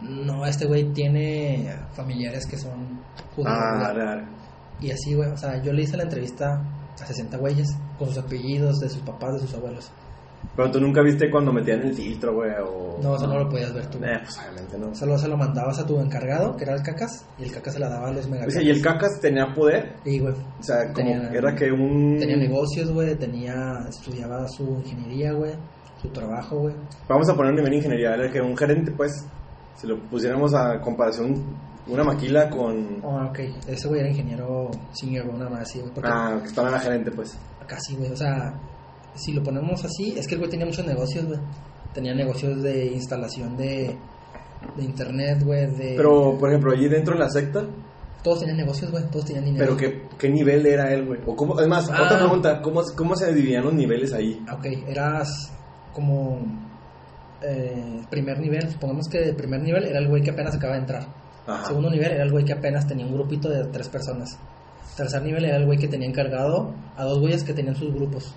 No, este güey tiene familiares que son judíos. Ah, güey. real. Y así, güey, o sea, yo le hice la entrevista a 60 güeyes, con sus apellidos, de sus papás, de sus abuelos. Pero tú nunca viste cuando metían el filtro, güey, o... No, eso no lo podías ver tú. Eh, pues obviamente no. Solo se lo mandabas a tu encargado, que era el cacas, y el cacas se la daba a los O mega sea, y el cacas tenía poder, Y, güey, o sea, como Tenía- era que un... Tenía negocios, güey, tenía, estudiaba su ingeniería, güey, su trabajo, güey. Vamos a poner un nivel de ingeniería, era que un gerente, pues, si lo pusiéramos a comparación Una maquila con. Oh, ok. Ese güey era ingeniero senior, nada más así, Ah, que estaba en la gerente, pues. casi, güey. O sea, si lo ponemos así, es que el güey tenía muchos negocios, güey. Tenía negocios de instalación de, de internet, güey. De... Pero, por ejemplo, allí dentro en la secta, Todos tenían negocios, güey. Todos tenían dinero. ¿pero qué, qué nivel era él, güey? O cómo, es más, Ah. otra pregunta, ¿cómo, ¿cómo se dividían los niveles ahí? Ok, eras como eh, primer nivel. Supongamos que el primer nivel era el güey que apenas acaba de entrar. Ajá. Segundo nivel era el güey que apenas tenía un grupito de tres personas. Tercer nivel era el güey que tenía encargado a dos güeyes que tenían sus grupos.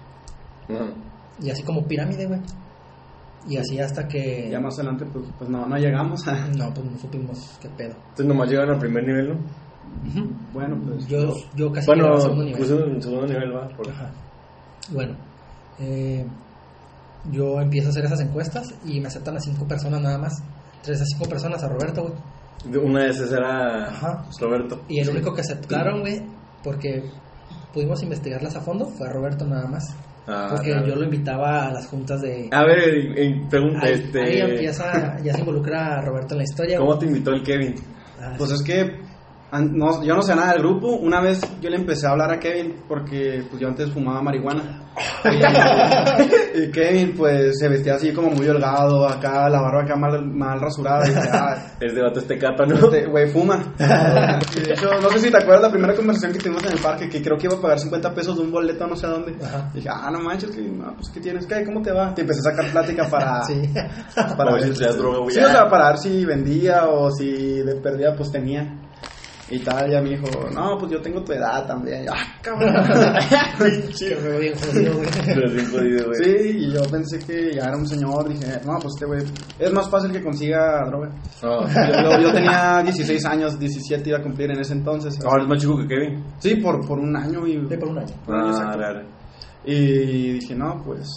Y así como pirámide, güey. Y así hasta que... Ya más adelante, pues, pues no, no llegamos. (laughs) No, pues no supimos qué pedo. Entonces nomás llegaron al primer nivel, ¿no? bueno, pues. Yo, yo casi Bueno, al segundo nivel. puse un segundo nivel, va. por- Ajá. Bueno, eh, yo empiezo a hacer esas encuestas y me aceptan a cinco personas nada más. Entre esas cinco personas a Roberto, güey. Una de esas era Ajá. Roberto. Y el único que aceptaron, güey, porque pudimos investigarlas a fondo, fue a Roberto nada más. Ah, Porque claro. yo lo invitaba a las juntas de... A ver, pregunta, Ahí, este... ahí empieza, ya se involucra a Roberto en la historia. ¿Cómo te invitó el Kevin? Ah, Pues es que no, yo no sé nada del grupo. Una vez yo le empecé a hablar a Kevin porque pues yo antes fumaba marihuana. (laughs) Y, y Kevin pues se vestía así como muy holgado, acá la barba acá mal, mal rasurada. Y ah, (laughs) Es de vato este capa, ¿no? este güey fuma. Y de hecho, no sé si te acuerdas la primera conversación que tuvimos en el parque, que creo que iba a pagar 50 pesos de un boleto no sé a dónde. Ajá. Dije, ah, no manches, que no, pues ¿qué tienes? ¿Qué? ¿Cómo te va? Te empecé a sacar plática para... (laughs) sí. para ver si droga. Sí, o sea, para ver si vendía o si de perdida pues tenía. Y tal, ya me dijo, no, pues yo tengo tu edad también. Ah, cabrón. (laughs) Veo bien jodido, güey. Pero bien jodido, güey. sí, y yo pensé que ya era un señor. Dije, no, pues este güey, es más fácil que consiga droga. No. Yo, yo- yo tenía 16 años, 17 iba a cumplir en ese entonces. Ahora es más chico que Kevin. Sí, por, por un año y... Sí, por un año. por un año, Ah, exacto. Y dije, no, pues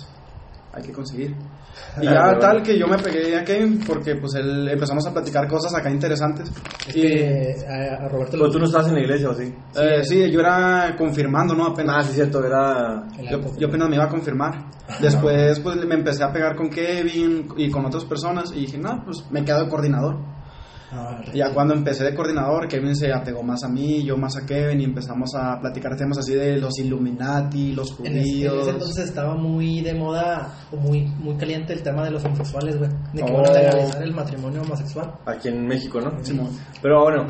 hay que conseguir. (laughs) Y Ah, ya tal que yo me pegué a Kevin porque pues él empezamos a platicar cosas acá interesantes. Es Y que a, a Roberto Pero tú no estabas en la iglesia, ¿o sí? eh, sí, yo era confirmando, ¿no? Ah, Apenas. sí, cierto, era... yo apenas me iba a confirmar. Después pues me empecé a pegar con Kevin y con otras personas y dije, no, pues me quedo de coordinador. Ah, Y ya cuando empecé de coordinador, Kevin se apegó más a mí, yo más a Kevin y empezamos a platicar temas así de los Illuminati, los En ese, en judíos. ese entonces estaba muy de moda, o muy, muy caliente el tema de los homosexuales, güey. De que Oh. van a legalizar el matrimonio homosexual. Aquí en México, ¿no? Simón. Pero bueno,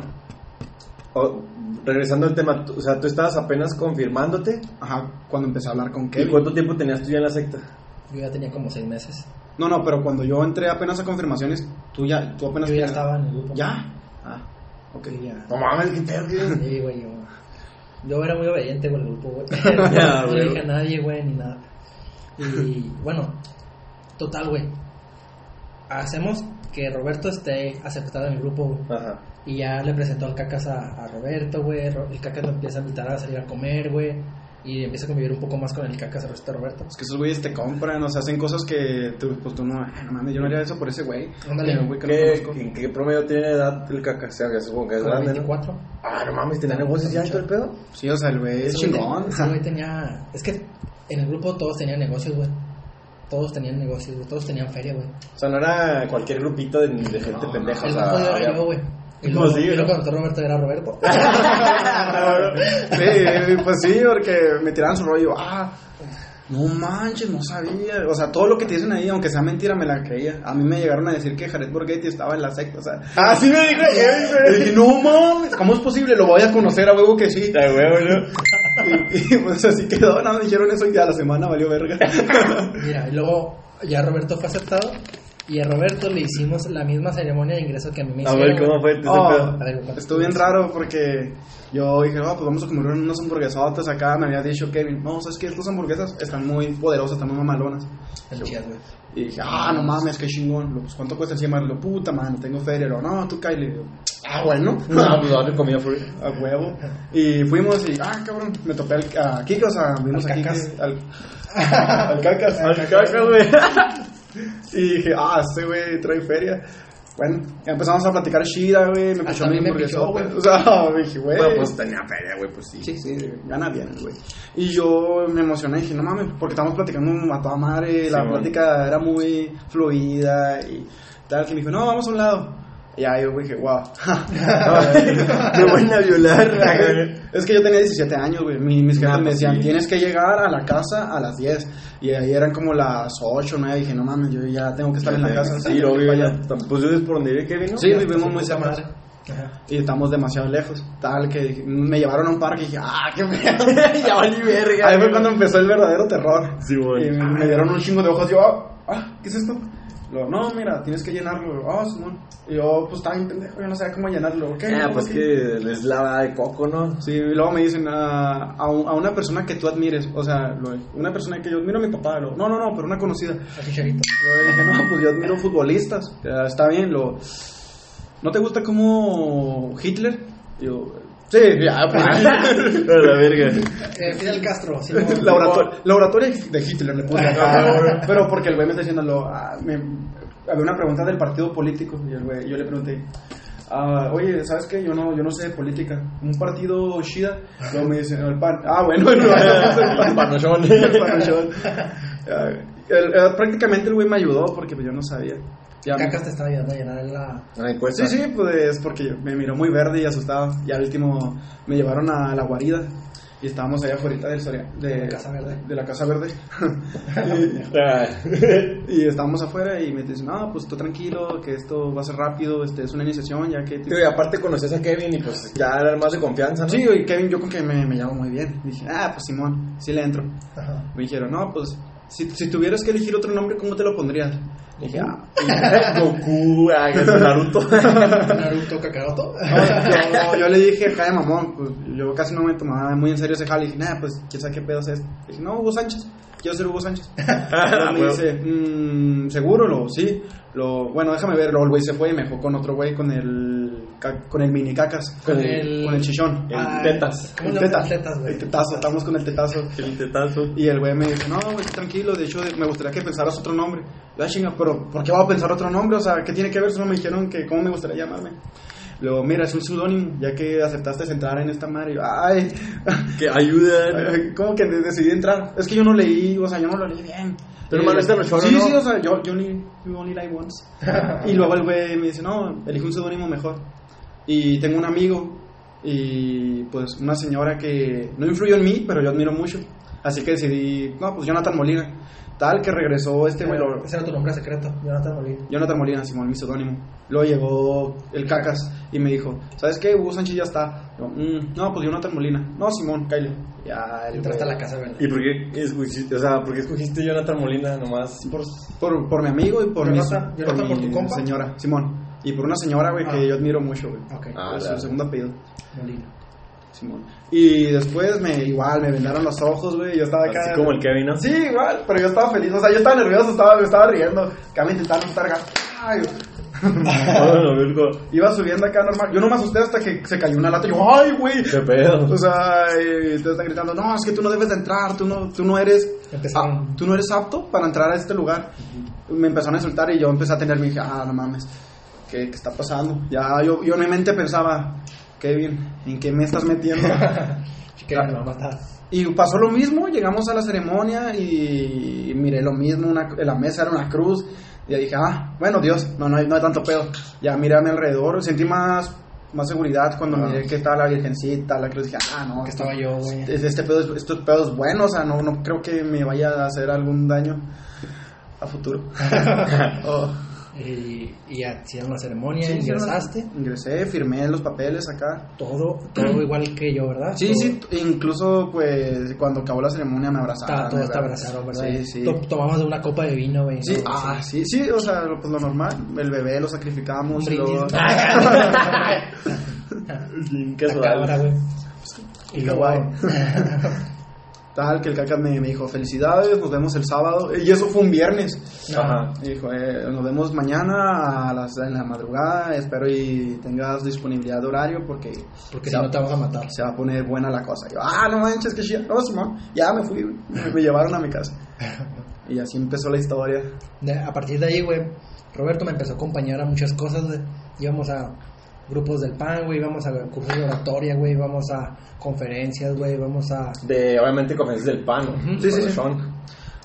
regresando al tema, o sea, tú estabas apenas confirmándote. Ajá, cuando empecé a hablar con ¿Y Kevin. cuánto tiempo tenías tú ya en la secta? Yo ya tenía como seis meses. No, no, pero cuando yo entré apenas a confirmaciones, tú ya, tú apenas... Yo ya estaba en el grupo. ¿Ya? Ah, ok. Sí, ya. No mames, qué pedo, tío. (laughs) Sí, güey, yo, yo era muy obediente con el grupo, güey. (laughs) (laughs) Ya, no le dije a nadie, güey, ni nada. Y bueno, total, güey. Hacemos que Roberto esté aceptado en el grupo, güey. Ajá. Y ya le presentó al Cacas a, a Roberto, güey. El Cacas lo empieza a invitar a salir a comer, güey. Y empieza a convivir un poco más con el resto de Roberto. Es que esos güeyes te compran, o sea, hacen cosas que tú, pues tú no, ah, no mames, yo no haría eso por ese güey. Ándale. Güey que no ¿Qué. ¿En promedio tiene edad el caca? O sea, que supongo que es grande, ¿no? 24. Ah, no mames, ¿tenía negocios ya y todo el pedo? Sí, o sea, el güey es chingón. güey tenía. Es que en el grupo todos tenían negocios, güey. Todos tenían negocios, güey. Todos tenían feria, güey. O sea, no era cualquier grupito de, de gente pendeja. El o sea, güey. Y No, luego, sí, y luego ¿no? Roberto era Roberto. (laughs) Sí, pues sí, porque me tiraban su rollo. Ah, no manches, no sabía. O sea, todo lo que te dicen ahí, aunque sea mentira, me la creía. A mí me llegaron a decir que Jared Borghetti estaba en la secta. O sea, Ah, sí me dijo y dije, no mames, ¿cómo es posible? Lo voy a conocer a huevo que sí. De huevo, ¿no? Y, y, pues así quedó, nada, me dijeron eso y ya la semana valió verga. Mira, y luego ya Roberto fue aceptado. Y a Roberto le hicimos la misma ceremonia de ingreso que a mí me A hicieron. ver, ¿cómo fue Oh. A. Estuvo bien raro porque yo dije, oh, pues vamos a comer unas hamburguesotas acá. Me había dicho Kevin, no, ¿sabes qué? Estas hamburguesas están muy poderosas, están muy mamalonas. El. Y dije, ah, no mames, qué chingón. Pues, ¿Cuánto cuesta encima? Lo puta, mano, tengo feria. Lo, no, tú Kylie. Yo, Ah, bueno. No, (laughs) pues dale comida free. A huevo. Y fuimos y, ah, cabrón, me topé al, a Kike, o sea, vimos Al a Kike, Cacas. al, (laughs) al Cacas. Al caca, güey. (laughs) Y dije, ah, este güey trae feria. Bueno, empezamos a platicar shira, güey, me a mi hamburguesota. güey. O sea, (laughs) dije, güey. Bueno, pues tenía feria, güey, pues sí. Sí, sí, gana bien güey. Y yo me emocioné y dije, no mames, porque estábamos platicando a toda madre, la Simón. plática era muy fluida y tal, que me dijo, no, vamos a un lado. Y ya yo dije, wow. Me van a violar. (laughs) es que yo tenía 17 años, güey. Mi- Mis jefes Ah, me pues decían, sí. tienes que llegar a la casa a las 10. Y ahí eran como las 8, 9. Dije, no mames, yo ya tengo que estar en la casa. Sí, lo vi. Pues yo es por donde vive Kevin, ¿no? Sí, Ya, vivimos pues, muy cerca. Ajá. Y estamos demasiado lejos. Tal que me llevaron a un parque y dije, ah, qué pedo. (laughs) ya valí verga. Ahí fue cuando empezó el verdadero terror. Sí, güey. Y me dieron un chingo de ojos. Yo, ah, ¿qué es esto? Luego, no, mira, tienes que llenarlo. Ah, Simón. Y yo, pues estaba bien pendejo, yo no sabía cómo llenarlo. ¿ok? Ah, pues que es lava de coco, ¿no? Sí, y luego me dicen a, un- a una persona que tú admires, o sea, lo- una persona que yo admiro a mi papá, lo, no, no, no, pero una conocida. (laughs) Yo dije, no, pues yo admiro futbolistas, ya, está bien, lo, ¿no te gusta como Hitler? Y yo, sí, ya, (laughs) pues, A la verga. Eh, Fidel Castro. sí, (laughs) no, la, orator- la oratoria de Hitler le puse acá, pero porque el güey me está diciendo, lo, ah, me- había una pregunta del partido político, y el güey, yo le pregunté, ah, oye, ¿sabes qué? Yo no, yo no sé de política. Un partido Shida. Luego me dicen, el PAN. Ah, bueno, el (laughs) El panochón. El panochón. Ah, el- prácticamente el güey me ayudó porque yo no sabía. Ya Cacas te estaba ayudando a llenar la. La encuesta. Sí, sí, pues porque me miró muy verde y asustado. Y al último me llevaron a la guarida y estábamos allá afuera del Soria, de, La Casa Verde. De la Casa Verde. (laughs) Ah. y estábamos afuera y me dicen, no, pues tú tranquilo, que esto va a ser rápido, este es una iniciación, ya que... Sí, y aparte conoces a Kevin y pues ya era más de confianza, ¿no? Sí, y Kevin, yo con que me, me llamo muy bien. Dije, ah, pues Simón, sí le entro. Ajá. Me dijeron, no, pues si, si tuvieras que elegir otro nombre, ¿cómo te lo pondrías? Dije, ah, (laughs) Goku, ah, (laughs) Naruto. Naruto Kakaroto. (laughs) No, yo, yo le dije acá de mamón, pues yo casi no me tomaba muy en serio ese jale. Dije, nah, pues quién sabe qué pedo es esto. Dije, no, Hugo Sánchez, quiero ser Hugo Sánchez. (laughs) Luego me dice, "Mm, seguro, lo, sí. Lo, bueno, déjame ver. Luego el güey se fue y me dejó con otro güey, con el, con el mini cacas, Con el- con el chichón. El Ah, tetas. ¿Cómo El tetas, güey? el tetazo, estamos con el tetazo. (laughs) El tetazo. Y el güey me dice, no, güey, tranquilo, de hecho me gustaría que pensaras otro nombre. La chinga, pero ¿por qué voy a pensar otro nombre? O sea, ¿qué tiene que ver? Solo me dijeron que cómo me gustaría llamarme. Luego, mira, es un seudónimo, ya que aceptaste entrar en esta madre. Y yo, ay, (laughs) Que ayuda. (laughs) ay, ¿cómo que de- decidí entrar? Es que yo no leí, o sea, yo no lo leí bien. Pero, Y- hermano, este mejor, Sí, ¿no? sí, o sea, yo, yo ni, you only like once. (laughs) y luego el güey me dice, no, elige un seudónimo mejor. Y tengo un amigo y pues una señora que no influyó en mí, pero yo admiro mucho. Así que decidí, no, pues Jonathan Molina. Tal que regresó este güey, lo- Ese era tu nombre secreto, Jonathan Molina. Jonathan Molina, Simón, mi seudónimo. Luego llegó el Cacas y me dijo, ¿sabes qué? Hugo Sánchez ya está. Yo, "Mm, no, pues Jonathan Molina. No, Simón, Kyle. Ya, el Entraste a güey- la casa verde. ¿Y por qué escogiste, o sea, por qué escogiste Jonathan Molina nomás? Por, por, por mi amigo y por, Jonathan- mi, Jonathan por tu mi compa. señora, Simón. Y por una señora, güey, Ah. que yo admiro mucho, güey. Ok, Ah, Por su claro. segundo apellido, Molina. Simón. Y después me, igual, me vendaron los ojos, güey. Yo estaba acá. Así como el Kevin, ¿no? Sí, igual, pero yo estaba feliz. O sea, yo estaba nervioso, estaba, me estaba riendo. Acá me intentaron estar acá. Ay. (laughs) Iba subiendo acá normal. Yo no me asusté hasta que se cayó una lata. Y yo, ¡ay, güey! ¿Qué pedo? O sea, y te están gritando, no, es que tú no debes de entrar, tú no, tú no eres, Empezaron. ah, tú no eres apto para entrar a este lugar. Me empezaron a insultar y yo empecé a tener mi dije, ah, no mames, ¿qué, qué está pasando? Ya yo, yo en mi mente pensaba, Kevin, ¿en qué me estás metiendo? (laughs) Matar. y pasó lo mismo, llegamos a la ceremonia y miré lo mismo, una, en la mesa era una cruz. Y ya dije, ah, bueno, Dios, no, no hay, no hay tanto pedo. Ya miré a mi alrededor, sentí más, más seguridad cuando Ah. miré que estaba la virgencita, la cruz. Dije, ah, no, Que estaba yo, güey. este, este pedo, es- estos pedos buenos, o sea, no, no creo que me vaya a hacer algún daño a futuro. (laughs) (laughs) Oh. Y, y hicieron la ceremonia, Sí, ingresaste. Ingresé, firmé los papeles acá. Todo, todo igual que yo, ¿verdad? Sí, Todo- sí, incluso pues cuando acabó la ceremonia me abrazaron. Está abrazado, ¿verdad? Sí, sí. To- Tomamos de una copa de vino, güey. Sí, ah, sí, sí, o sea, lo- pues lo normal, el bebé lo sacrificamos. Y luego- (laughs) (laughs) brindis. Bien La cabra, güey. Y luego. (laughs) Tal, que el caca me, me dijo, felicidades, nos vemos el sábado. Y eso fue un viernes. Ajá. Y dijo, eh, nos vemos mañana a las, en la madrugada, espero y tengas disponibilidad de horario porque porque si no te vamos a matar. se va a poner buena la cosa. Y yo, ah, no manches, que chida. No, Simón, ya me fui, me, me llevaron a mi casa. (laughs) Y así empezó la historia. A partir de ahí, güey, Roberto me empezó a acompañar a muchas cosas, güey. Íbamos a grupos del PAN, güey, íbamos a cursos de oratoria, güey, íbamos a conferencias, güey, íbamos a... De, obviamente, conferencias del pan, ¿no? Sí, sí, sí.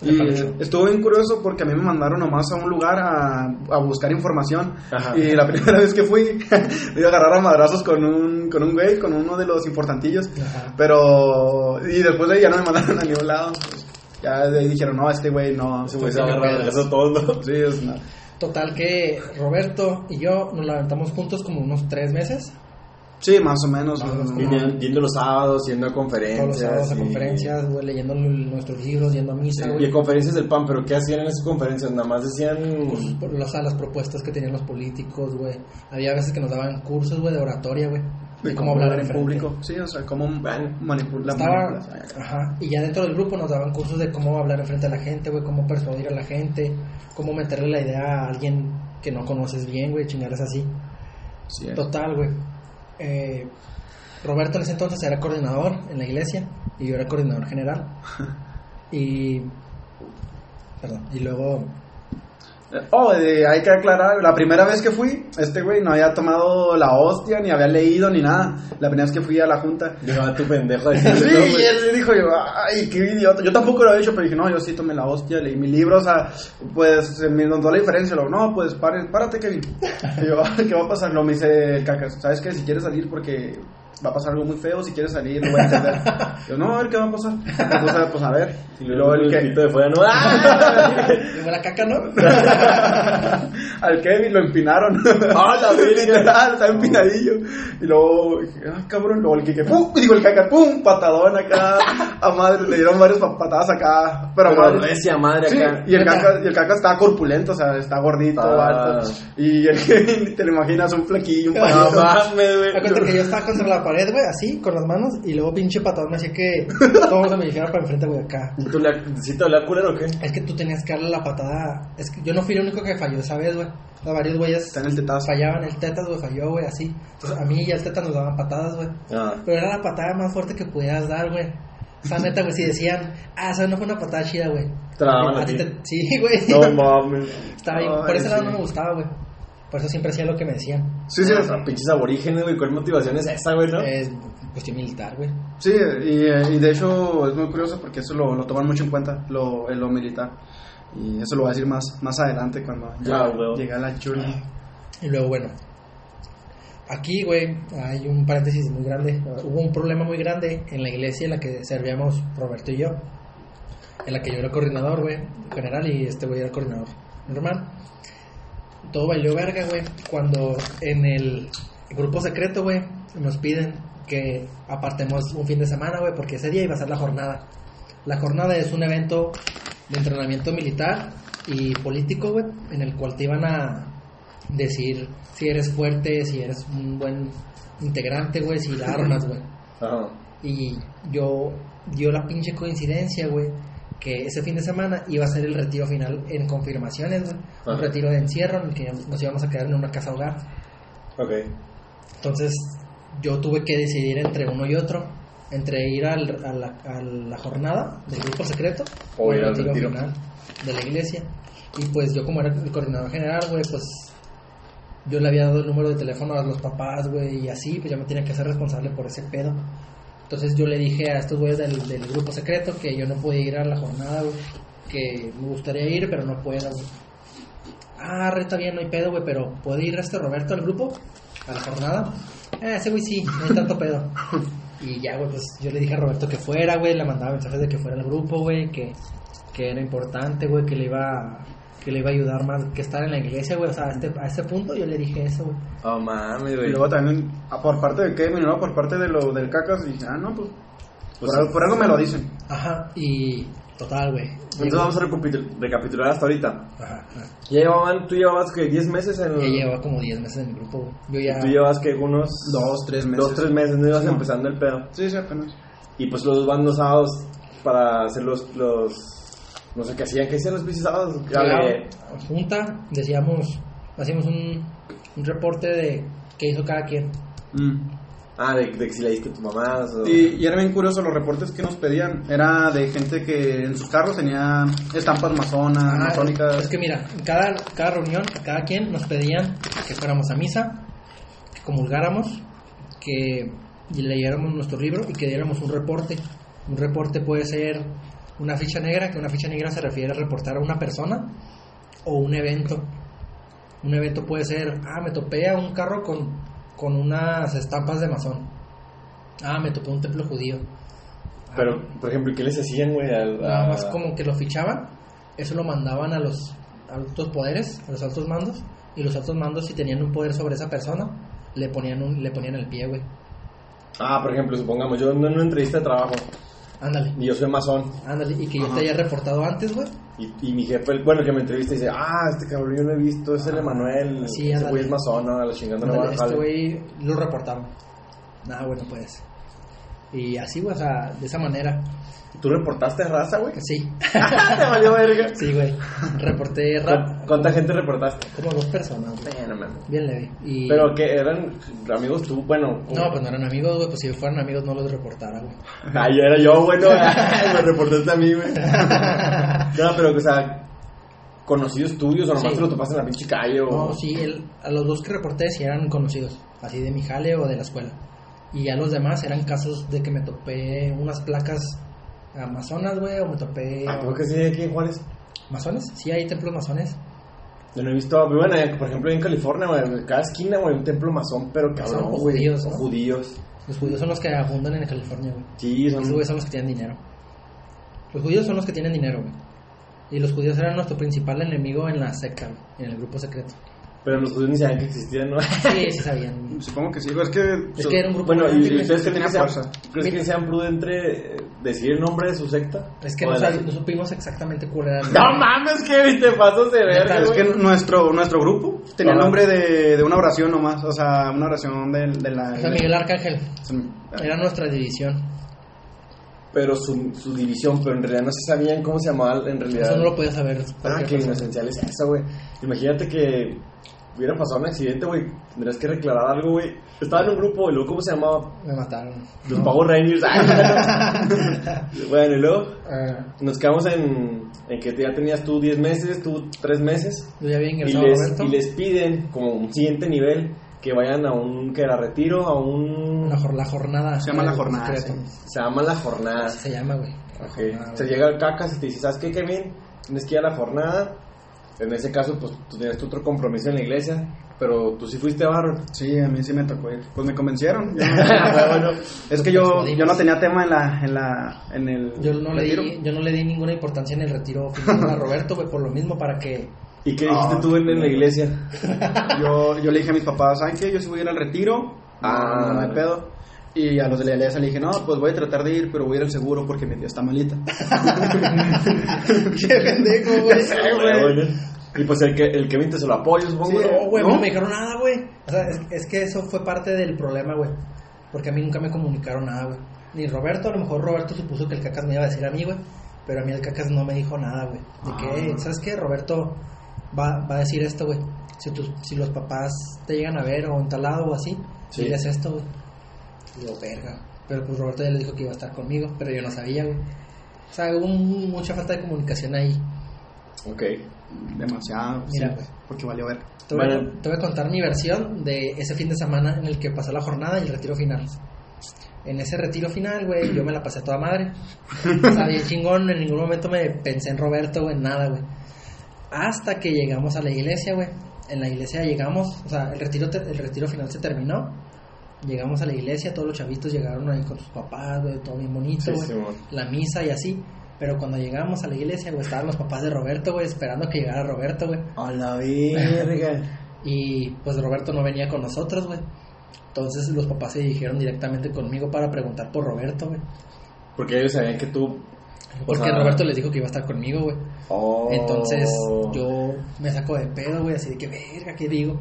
Y estuvo bien curioso porque a mí me mandaron nomás a un lugar a, a buscar información. Ajá. Y la (laughs) primera vez que fui, (laughs) me iba a agarrar a madrazos con un, con un güey, con uno de los importantillos. Ajá. Pero, y después de ahí ya no me mandaron a ningún lado. Ya de ahí dijeron, no, este güey no. Se Pues, agarra ¿qué de eso todo, ¿no? Sí, es una- Total que Roberto y yo nos levantamos juntos como unos tres meses. Sí, más o menos. Más o menos Yendo, yendo los sábados, yendo a Todos conferencias. los sábados a y- conferencias, güey, leyendo nuestros libros, yendo a misa, Y güey. a conferencias del PAN, pero ¿qué hacían en esas conferencias? Nada más decían. Por las, a las propuestas que tenían los políticos, güey. Había veces que nos daban cursos, güey, de oratoria, güey. De cómo hablar en público. Sí, o sea, cómo manipular. Estaba, ajá, y ya dentro del grupo nos daban cursos de cómo hablar enfrente a la gente, güey, cómo persuadir a la gente, cómo meterle la idea a alguien que no conoces bien, güey, chingares así. Sí, Total, güey. Eh, Roberto en ese entonces era coordinador en la iglesia y yo era coordinador general. (laughs) Y. Perdón, y luego. Oh, eh, hay que aclarar, la primera vez que fui, este güey no había tomado la hostia, ni había leído, ni nada. La primera vez que fui a la junta. Llegaba tu pendejo a (laughs) Sí, y él dijo yo, ay, qué idiota. Yo tampoco lo he hecho, pero dije, no, yo sí tomé la hostia, leí mi libro, o sea, pues se me notó la diferencia. Luego, no, pues pare- párate, Kevin. Y yo, "Ay, ¿qué va a pasar? No, me dice el cacas, ¿sabes qué? Si quieres salir porque va a pasar algo muy feo, si quieres salir, lo voy a entender. (laughs) Yo, no, a ver qué va a pasar. Entonces, pues a ver. Y luego el que- pito de fuera, no. ¡Ah! (laughs) Y fue la caca, ¿no? (laughs) Al Kevin lo empinaron. ¡Ah, la! Literal, estaba empinadillo. Y luego, ah, cabrón, luego el Kike, ¡pum! Digo, el caca, ¡pum! Patadón acá. A madre, le dieron varias pa- patadas acá. Pero, a Pero madre. recia madre Sí, acá. y el, caca, y el caca está corpulento, o sea, está gordito, Ah. alto. Y el Kevin, te lo imaginas, un flequillo, un No No palito. mames, güey. Que yo estaba contra la pared, güey, así, con las manos, y luego pinche patadón me hacía que (laughs) todo se me dijera para enfrente, güey, acá. ¿Y tú le, ¿Sí te hablaba culero o qué? Es que tú tenías que darle la patada. Es que yo no fui el único que falló esa vez, güey. O sea, varios güeyes el tetazo. fallaban. El tetas, güey, falló, güey, así. Entonces, a mí y al tetas nos daban patadas, güey. Ah. Pero era la patada más fuerte que pudieras dar, güey. O sea, neta, güey, si decían, ah, esa no fue una patada chida, güey. Te la daban Sí, güey. No mames. (laughs) Estaba bien. Ay, Por ese lado no me gustaba, güey. Por eso siempre hacía lo que me decían. Sí, sí, O sea, pinches aborígenes, güey. ¿Cuál motivación es esa, güey, no? Es cuestión militar, güey. Sí, y, y de hecho es muy curioso porque eso lo, lo toman mucho en cuenta, lo, lo militar. Y eso lo voy a decir más, más adelante cuando ya Ah, llegue a la chula. Y luego, bueno, aquí, güey, hay un paréntesis muy grande. Hubo un problema muy grande en la iglesia en la que servíamos Roberto y yo. En la que yo era coordinador, güey, general, y este güey era coordinador normal. Todo valió verga, güey, cuando en el grupo secreto, güey, nos piden que apartemos un fin de semana, güey, porque ese día iba a ser la jornada. La jornada es un evento de entrenamiento militar y político, güey, en el cual te iban a decir si eres fuerte, si eres un buen integrante, güey, si la (laughs) armas, güey. Y yo dio la pinche coincidencia, güey, que ese fin de semana iba a ser el retiro final en confirmaciones, güey. Un retiro de encierro en el que nos íbamos a quedar en una casa hogar. Ok. Entonces yo tuve que decidir entre uno y otro, entre ir al- a, la, a la jornada del grupo secreto O ir el al retiro. final de la iglesia. Y pues yo como era el coordinador general, güey, pues yo le había dado el número de teléfono a los papás, güey, y así, pues ya me tenía que hacer responsable por ese pedo. Entonces yo le dije a estos güeyes del, del grupo secreto que yo no podía ir a la jornada, güey, que me gustaría ir, pero no puedo, güey. Ah, re, está bien, no hay pedo, güey, pero ¿puede ir este Roberto al grupo? ¿A la jornada? Ah, ese güey sí, no hay tanto pedo. (laughs) Y ya, güey, pues yo le dije a Roberto que fuera, güey, le mandaba mensajes de que fuera al grupo, güey, que, que era importante, güey, que le iba que le iba a ayudar más que estar en la iglesia, güey, o sea, a este, a este punto yo le dije eso, güey. Oh, mames, Y güey. luego también, ah, por parte de Kevin, ¿no? Por parte de lo del cacas, dije, ah, no, pues, Pues por, algo, por algo me lo dicen. Ajá, y total, güey. Entonces vamos a recapitul- recapitular hasta ahorita. Ajá, ajá. Ya llevaban, tú llevabas que 10 meses en. Ya llevaba como 10 meses en el grupo, güey. Yo ya... Tú llevas que unos. Dos, tres meses. Dos, tres meses, no ibas Sí. empezando el pedo. Sí, sí, apenas. Y pues los van los sábados para hacer los. los no sé qué hacían, ¿qué hacían los bicis sábados? Junta, decíamos, hacíamos un, un reporte de qué hizo cada quien. Mm. Ah, de, de que si le diste a tu mamá. o- Y, y era bien curioso los reportes que nos pedían. Era de gente que en sus carros tenía estampas masonas, Ah, masónicas. Es que mira, en cada, cada reunión, a cada quien nos pedían que fuéramos a misa, que comulgáramos, que leyéramos nuestro libro y que diéramos un reporte. Un reporte puede ser Una ficha negra, que una ficha negra se refiere a reportar a una persona o un evento. Un evento puede ser, ah, me topé a un carro con, con unas estampas de masón. Ah, me topé a un templo judío. Ah, Pero, por ejemplo, ¿qué les hacían, güey? Nada más como que lo fichaban, eso lo mandaban a los altos poderes, a los altos mandos, y los altos mandos si tenían un poder sobre esa persona, le ponían un, le ponían el pie, güey. Ah, por ejemplo, supongamos, yo en una entrevista de trabajo Ándale, y yo soy masón ándale, y que yo Ajá. te haya reportado antes, güey. y, y mi jefe, el- bueno, que me entrevista dice, ah, este cabrón yo lo he visto, es el Emanuel, Sí, ese güey es masón, no, a la chingada no va a este jale". güey lo reportaron. Nada, bueno, pues. Y así, güey, o sea, de esa manera. ¿Tú reportaste raza, güey? Sí, (laughs) Te valió verga. sí, güey. Reporté ¿Cu- ¿Cuánta gente reportaste? como dos personas, güey. Mames. Bien leve. Y... Pero que eran amigos tú, bueno. No, pues no eran amigos, güey. Pues si fueran amigos no los reportara, güey. Ah, ya era yo, bueno, (laughs) (laughs) me reportaste a mí, güey. No, pero, o sea, conocidos tuyos o nomás Sí. te lo topaste en la pinche calle o... No, sí, el- a los dos que reporté sí eran conocidos, así de mi jale o de la escuela. Y a los demás eran casos de que me topé unas placas amazonas, güey, o me topé... Ah, ¿por qué sí aquí en Juárez? ¿Masones? Sí, hay templos masones. Yo no he visto, bueno, por ejemplo, en California, güey, en cada esquina, güey, un templo masón, pero cabrón, güey. judíos. Judíos. Los judíos son los que abundan en California, güey. Sí, son... Esos güeyes son los que tienen dinero. Los judíos son los que tienen dinero, güey. Y los judíos eran nuestro principal enemigo en la secta, güey, en el grupo secreto. Pero los judíos ni sabían que existían, ¿no? Sí, sí (laughs) sabían. Supongo que sí, es que... Es que era un grupo Bueno, ¿y ustedes tenía que, sea, fuerza. ¿crees que sean prudente eh, decir el nombre de su secta? Es que ¿O no, supimos exactamente cuál era el No mames, Kevin, te pasas de verga, Es que nuestro, nuestro grupo tenía el nombre de, de una oración nomás, o sea, una oración de, de la... San Miguel Arcángel. Era nuestra división. Pero su, su división, pero en realidad no se sabían cómo se llamaba en realidad. Eso no lo podía saber. Ah, qué inocencial es eso, güey. Imagínate que hubiera pasado un accidente, güey. Tendrías que declarar algo, güey. Estaba en un grupo, y luego, ¿cómo se llamaba? Me mataron. Los Power Rangers. Ay, (laughs) bueno, y luego Ah, nos quedamos en, en que ya tenías tú 10 meses, tú 3 meses. yo ya había Y ingresado a les, Roberto. y les piden, como un siguiente nivel, que vayan a un, que era retiro, a un... La, jor- la jornada. Se llama la del jornada, sí. Se llama la jornada. Así se llama, güey. La Ok. jornada, Se llega al cacas y te dice, ¿sabes qué, Kevin? Tienes que ir a la jornada. En ese caso, pues tú tienes tu otro compromiso en la iglesia. Pero tú sí fuiste barro. Sí, a mí sí me tocó ir. Pues me convencieron. Yo no- (laughs) bueno, es que yo, yo no tenía tema en la, en la, en el Yo no, le retiro. di, yo no le di ninguna importancia en el retiro final a Roberto, güey, por lo mismo, para que... ¿y qué dijiste Ah, tú en, en la iglesia? (laughs) Yo, yo le dije a mis papás, ¿saben qué? Yo sí voy a ir al retiro. Ah. Ah, no, no pedo. Y a los de la iglesia le dije, no, pues voy a tratar de ir, pero voy a ir al seguro porque mi tía está malita. (laughs) (laughs) ¡Qué pendejo, güey! Bueno, Y pues el, que, el Kevin te se lo apoya, supongo. Sí, ¿no? No, güey, ¿No? me dijeron nada, güey. O sea, es, es que eso fue parte del problema, güey. Porque a mí nunca me comunicaron nada, güey. Ni Roberto, a lo mejor Roberto supuso que el cacas me iba a decir a mí, güey. Pero a mí el cacas no me dijo nada, güey. De que, Ah. ¿sabes qué? Roberto va, va a decir esto, güey. Si, tus- si los papás te llegan a ver o en tal lado o así, Sí. diles esto, güey. Y Digo, verga. Pero pues Roberto ya le dijo que iba a estar conmigo, pero yo no sabía, güey. O sea, hubo mu- mucha falta de comunicación ahí. Ok. Demasiado. Mira, sí, güey. Porque valió ver. Te voy, Bueno. a, te voy a contar mi versión de ese fin de semana en el que pasó la jornada y el retiro final. En ese retiro final, güey, yo me la pasé a toda madre. (laughs) O sea, bien chingón, en ningún momento me pensé en Roberto o en nada, güey. Hasta que llegamos a la iglesia, güey. En la iglesia llegamos, o sea, el retiro, te- el retiro final se terminó. Llegamos a la iglesia, todos los chavitos llegaron ahí con sus papás, güey, todo bien bonito, Sí, la misa y así. Pero cuando llegamos a la iglesia, güey, estaban los papás de Roberto, güey, esperando que llegara Roberto, güey. A la verga. (laughs) Y pues Roberto no venía con nosotros, güey. Entonces los papás se dirigieron directamente conmigo para preguntar por Roberto, güey. Porque ellos sabían que tú. O Porque sea, Roberto les dijo que iba a estar conmigo, güey. Oh. Entonces yo me saco de pedo, güey, así de que verga, ¿qué digo?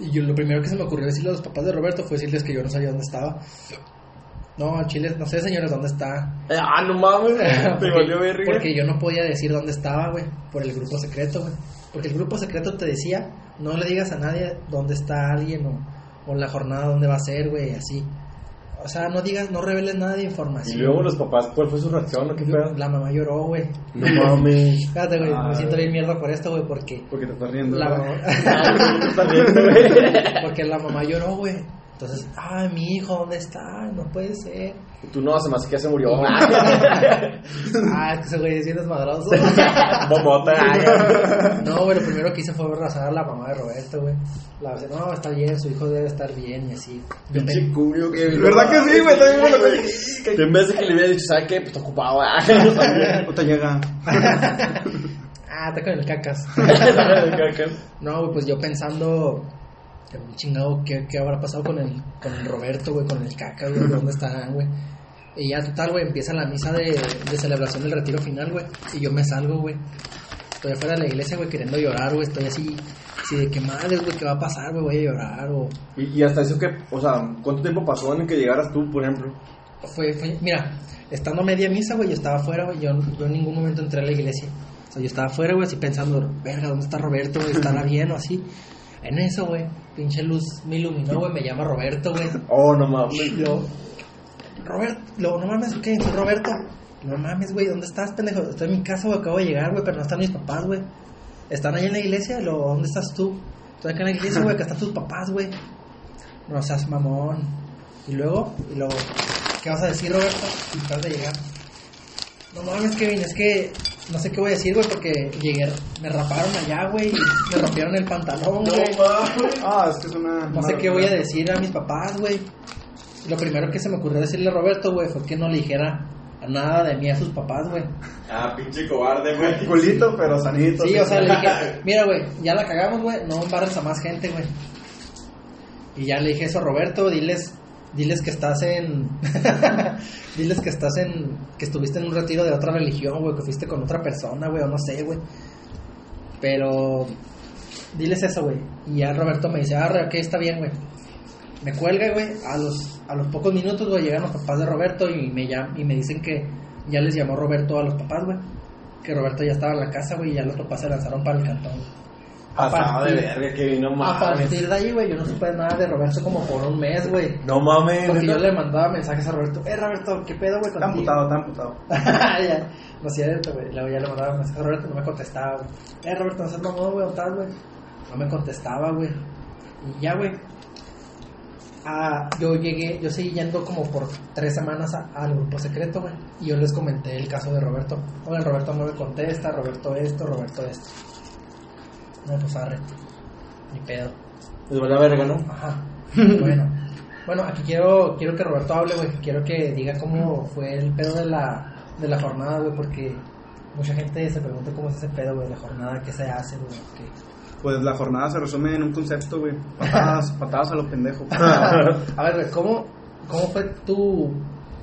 Y yo lo primero que se me ocurrió decirle a los papás de Roberto fue decirles que yo no sabía dónde estaba. No, Chile, no sé, señores, dónde está. Eh, Ah, no mames. (laughs) Te valió verga. porque yo no podía decir dónde estaba, güey, por el grupo secreto, güey. Porque el grupo secreto te decía, no le digas a nadie dónde está alguien o, o la jornada dónde va a ser, güey, así. O sea, no digas, no reveles nada de Y información. luego los papás, ¿cuál fue su reacción? ¿Qué pedo? La mamá lloró, güey. No mames. Fíjate, güey, me siento bien mierda por esto, güey, porque Porque te estás riendo. la mamá, (laughs) (laughs) porque la mamá lloró, güey. Entonces, ay, mi hijo, ¿dónde está? No puede ser. Y tú no, se me hace que ya se murió. (laughs) (laughs) Ah, es que ese güey es bien desmadroso. (laughs) Bomota. No, güey, lo primero que hice fue abrazar a la mamá de Roberto, güey. La verdad, no, está bien, su hijo debe estar bien y así. Yo curio que... ¿Verdad que sí, güey? También Que en vez de que le hubiera dicho, ¿sabes qué? Pues está ocupado. ah". No te llega. Ah, está con el cacas. No, güey, pues yo pensando, que un chingado, ¿qué, qué habrá pasado con el, con el Roberto, güey, con el caca, güey? ¿Dónde (laughs) estarán, güey? Y ya, total, güey, empieza la misa de, de celebración del retiro final, güey. Y yo me salgo, güey. Estoy afuera de la iglesia, güey, queriendo llorar, güey. Estoy así, así de que madres, güey, ¿qué va a pasar, güey? Voy a llorar, o... Y, y hasta eso que, o sea, ¿cuánto tiempo pasó en el que llegaras tú, por ejemplo? Fue, fue, mira, estando media misa, güey, yo estaba afuera, güey, yo, yo en ningún momento entré a la iglesia. O sea, yo estaba afuera, güey, así pensando, verga, ¿dónde está Roberto? ¿Estará (laughs) bien o así? En eso, güey, pinche luz me iluminó, güey, me llama Roberto, güey. (laughs) Oh, no mames. Y luego, Roberto, no mames, ¿qué? ¿Soy Roberto? No mames, güey, ¿dónde estás, pendejo? Estoy en mi casa, güey, acabo de llegar, güey, pero no están mis papás, güey. Están ahí en la iglesia, luego, ¿dónde estás tú? Estoy acá en la iglesia, güey, acá están tus papás, güey. No seas mamón. Y luego, y luego, ¿qué vas a decir, Roberto? Acabas de llegar. No mames, Kevin, es que no sé qué voy a decir, güey, porque llegué, me raparon allá, güey, me rompieron el pantalón, güey. Ah, es que es una. No sé qué voy a decir a mis papás, güey. Lo primero que se me ocurrió decirle a Roberto, güey, fue que no le dijera a nada de mí a sus papás, güey. Ah, pinche cobarde, güey. (laughs) Culito, pero sanito. Sí, o sea, le dije, mira, güey, ya la cagamos, güey, no embarres a más gente, güey. Y ya le dije eso a Roberto, diles, diles que estás en, (laughs) diles que estás en, que estuviste en un retiro de otra religión, güey, que fuiste con otra persona, güey, o no sé, güey. Pero, diles eso, güey. Y ya Roberto me dice, ah, ok, está bien, güey. Me cuelga, güey, a los, a los pocos minutos, güey, llegan los papás de Roberto y me, llam- y me dicen que ya les llamó Roberto a los papás, güey. Que Roberto ya estaba en la casa, güey, y ya los papás se lanzaron para el cantón. Pasado de verga, que vino A mames. partir de ahí, güey, yo no supe nada de Roberto como por un mes, güey. No mames. Porque yo le mandaba mensajes a Roberto, eh, Roberto, ¿qué pedo, güey? Está contigo?" amputado, está amputado. (laughs) ya, no es cierto, güey. Luego ya le mandaba mensajes a Roberto, no me contestaba, güey. Eh, Roberto, no seas mamón, güey, ¿dónde estás, güey? No me contestaba, güey. Y ya, güey. Ah, yo llegué, yo seguí yendo como por tres semanas a- al grupo secreto, güey. Y yo les comenté el caso de Roberto. Oye, Roberto no me contesta, Roberto esto, Roberto esto. No, pues arre. Ni pedo. Les vale verga, ¿no? Ajá. (laughs) Bueno. Bueno, aquí quiero, quiero que Roberto hable, güey. Quiero que diga cómo fue el pedo de la, de la jornada, güey, porque mucha gente se pregunta cómo es ese pedo, güey, de la jornada, qué se hace, güey. qué- Pues la jornada se resume en un concepto, güey. Patadas, (laughs) patadas a los pendejos. (laughs) A ver, güey, ¿cómo, ¿cómo fue tu,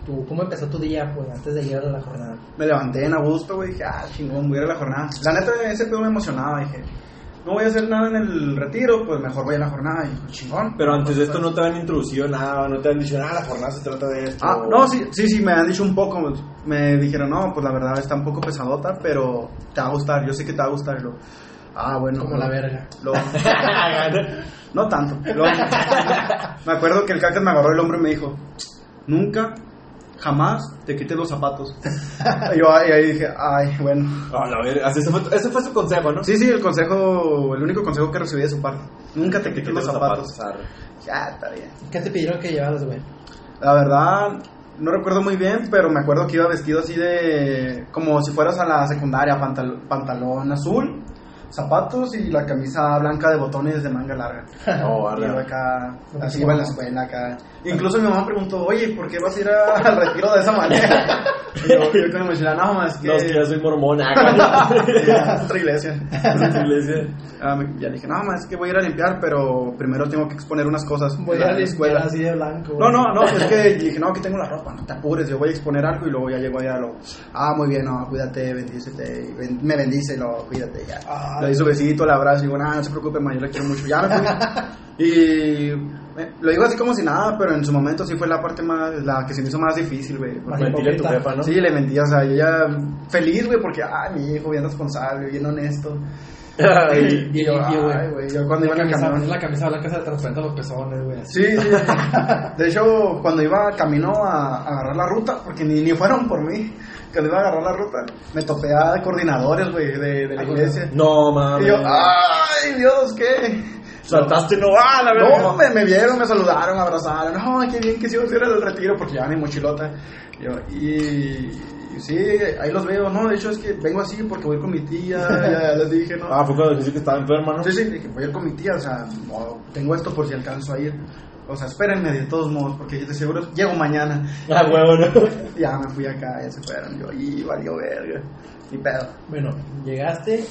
tu, cómo empezó tu día, güey, antes de llegar a la jornada? Me levanté en a gusto, güey. Dije, ah, chingón, voy a ir a la jornada. La neta, ese pedo me emocionaba. Dije, no voy a hacer nada en el retiro, pues mejor voy a la jornada. Y chingón. Pero antes de esto no te habían introducido nada, no te han dicho, ah, la jornada se trata de esto. Ah, no, sí, sí, sí, me han dicho un poco. Me dijeron, no, pues la verdad está un poco pesadota, pero te va a gustar. Yo sé que te va a gustar. Lo, ah, bueno. Como lo- la verga. lo- (laughs) no tanto. Lo- me acuerdo que el cacas me agarró el hombro y me dijo, nunca, jamás te quites los zapatos. y (laughs) yo ahí, ahí dije, ay, bueno. Ah, verga. Ese fue, ese fue su consejo, ¿no? Sí, sí, el consejo, el único consejo que recibí de su parte. Nunca te quites los zapatos. Ya, está bien. ¿Qué te pidieron que llevaras, güey? La verdad, no recuerdo muy bien, pero me acuerdo que iba vestido así de. como si fueras a la secundaria, pantal- pantalón azul, zapatos y la camisa blanca de botones de manga larga. (laughs) Oh, Y yo acá, así iba en la escuela acá. Incluso mi mamá preguntó, oye, ¿por qué vas a ir a- al retiro de esa manera? (laughs) Y yo, yo con mi mochila, no, mamá, es que. No, es que ya soy mormona. (laughs) es otra iglesia. iglesia. Ah, ya le dije, no, mamá, es que voy a ir a limpiar, pero primero tengo que exponer unas cosas. Voy de la a limpiar escuela. así de blanco, No, no, no, es que dije, no, aquí tengo la ropa, no te apures, yo voy a exponer algo y luego ya llego allá, lo, ah, muy bien, no, cuídate, bendícete, y ben- me bendice, lo, cuídate, ya. Ah. Le doy su besito, le abrazo y digo, no, no se preocupe, ma, yo le quiero mucho, ya me fui. y eh, lo digo así como si nada, pero en su momento sí fue la parte más, la que se me hizo más difícil, güey. Mentirle a tu jefa, ¿no? Sí, le mentí, o sea, yo ya feliz, güey, porque, ay, mi hijo bien responsable, bien honesto. Ay, (laughs) Y yo, limpio, güey. ay, güey, yo cuando iba La en el camisa, camión. la camisa blanca se le transparenta los pezones, güey. Sí, sí. De hecho, cuando iba camino a, a agarrar la ruta, porque ni, ni fueron por mí, cuando iba a agarrar la ruta, me topé a coordinadores, güey, de, de la iglesia. No, Y mames. yo, ¡ay, Dios, qué! Saltaste, no, ah, la verdad. No, me, me vieron, me saludaron, me abrazaron. No, qué bien que sí va a ser el retiro porque ya mi mochilota. Yo, y, y sí, ahí los veo. No, de hecho es que vengo así porque voy con mi tía. (laughs) Ya, les dije, ¿no? Ah, fue cuando dijiste que estaba enferma, ¿no? Sí, sí, dije, voy a ir con mi tía. O sea, no, tengo esto por si alcanzo a ir. O sea, espérenme de todos modos porque de seguro llego mañana. (laughs) Ah, huevo, ¿no? (laughs) Ya me fui acá, ya se fueron. Yo, y valió verga. Ni pedo. Bueno, llegaste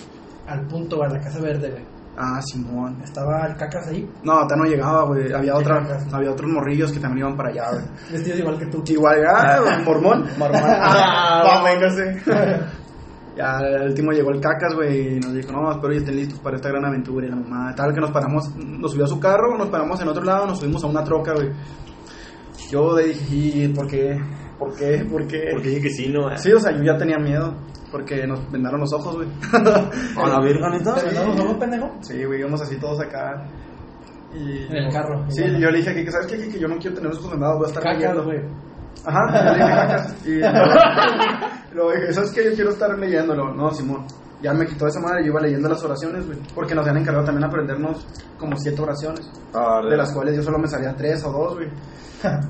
al punto, a la Casa Verde, güey. Ah, Simón. Estaba el cacas ahí, No, hasta no llegaba, güey. Había, ¿Qué otra, cacas? había otros morrillos que también iban para allá, güey. (laughs) vestidos igual que tú. Igual, ah, mormón. Mormón. Ah, Ah, véngase. Ya, el último llegó el cacas, güey, y nos dijo, no, espero ya estén listos para esta gran aventura. Y la mamá, tal que nos paramos, nos subió a su carro, nos paramos en otro lado, nos subimos a una troca, güey. Yo le dije, ¿y por qué? ¿Por qué? ¿Por qué? Porque dije que sí, ¿no? Sí, o sea, yo ya tenía miedo, porque nos vendaron los ojos, güey. A la verga, neta. ¿Te mandamos algo, pendejo? Sí, güey, íbamos así todos acá. Y, En el carro, Sí, yo le dije que, ¿sabes qué? Que yo no quiero tener los ojos vendados, voy a estar Cacas, leyendo. güey. Ajá, le dije cacas. Y luego dije, ¿sabes qué? Yo quiero estar leyéndolo. No, Simón. Ya me quitó esa madre, yo iba leyendo las oraciones, güey. Porque nos habían encargado también aprendernos como siete oraciones. Ah, De las cuales yo solo me salía tres o dos, güey.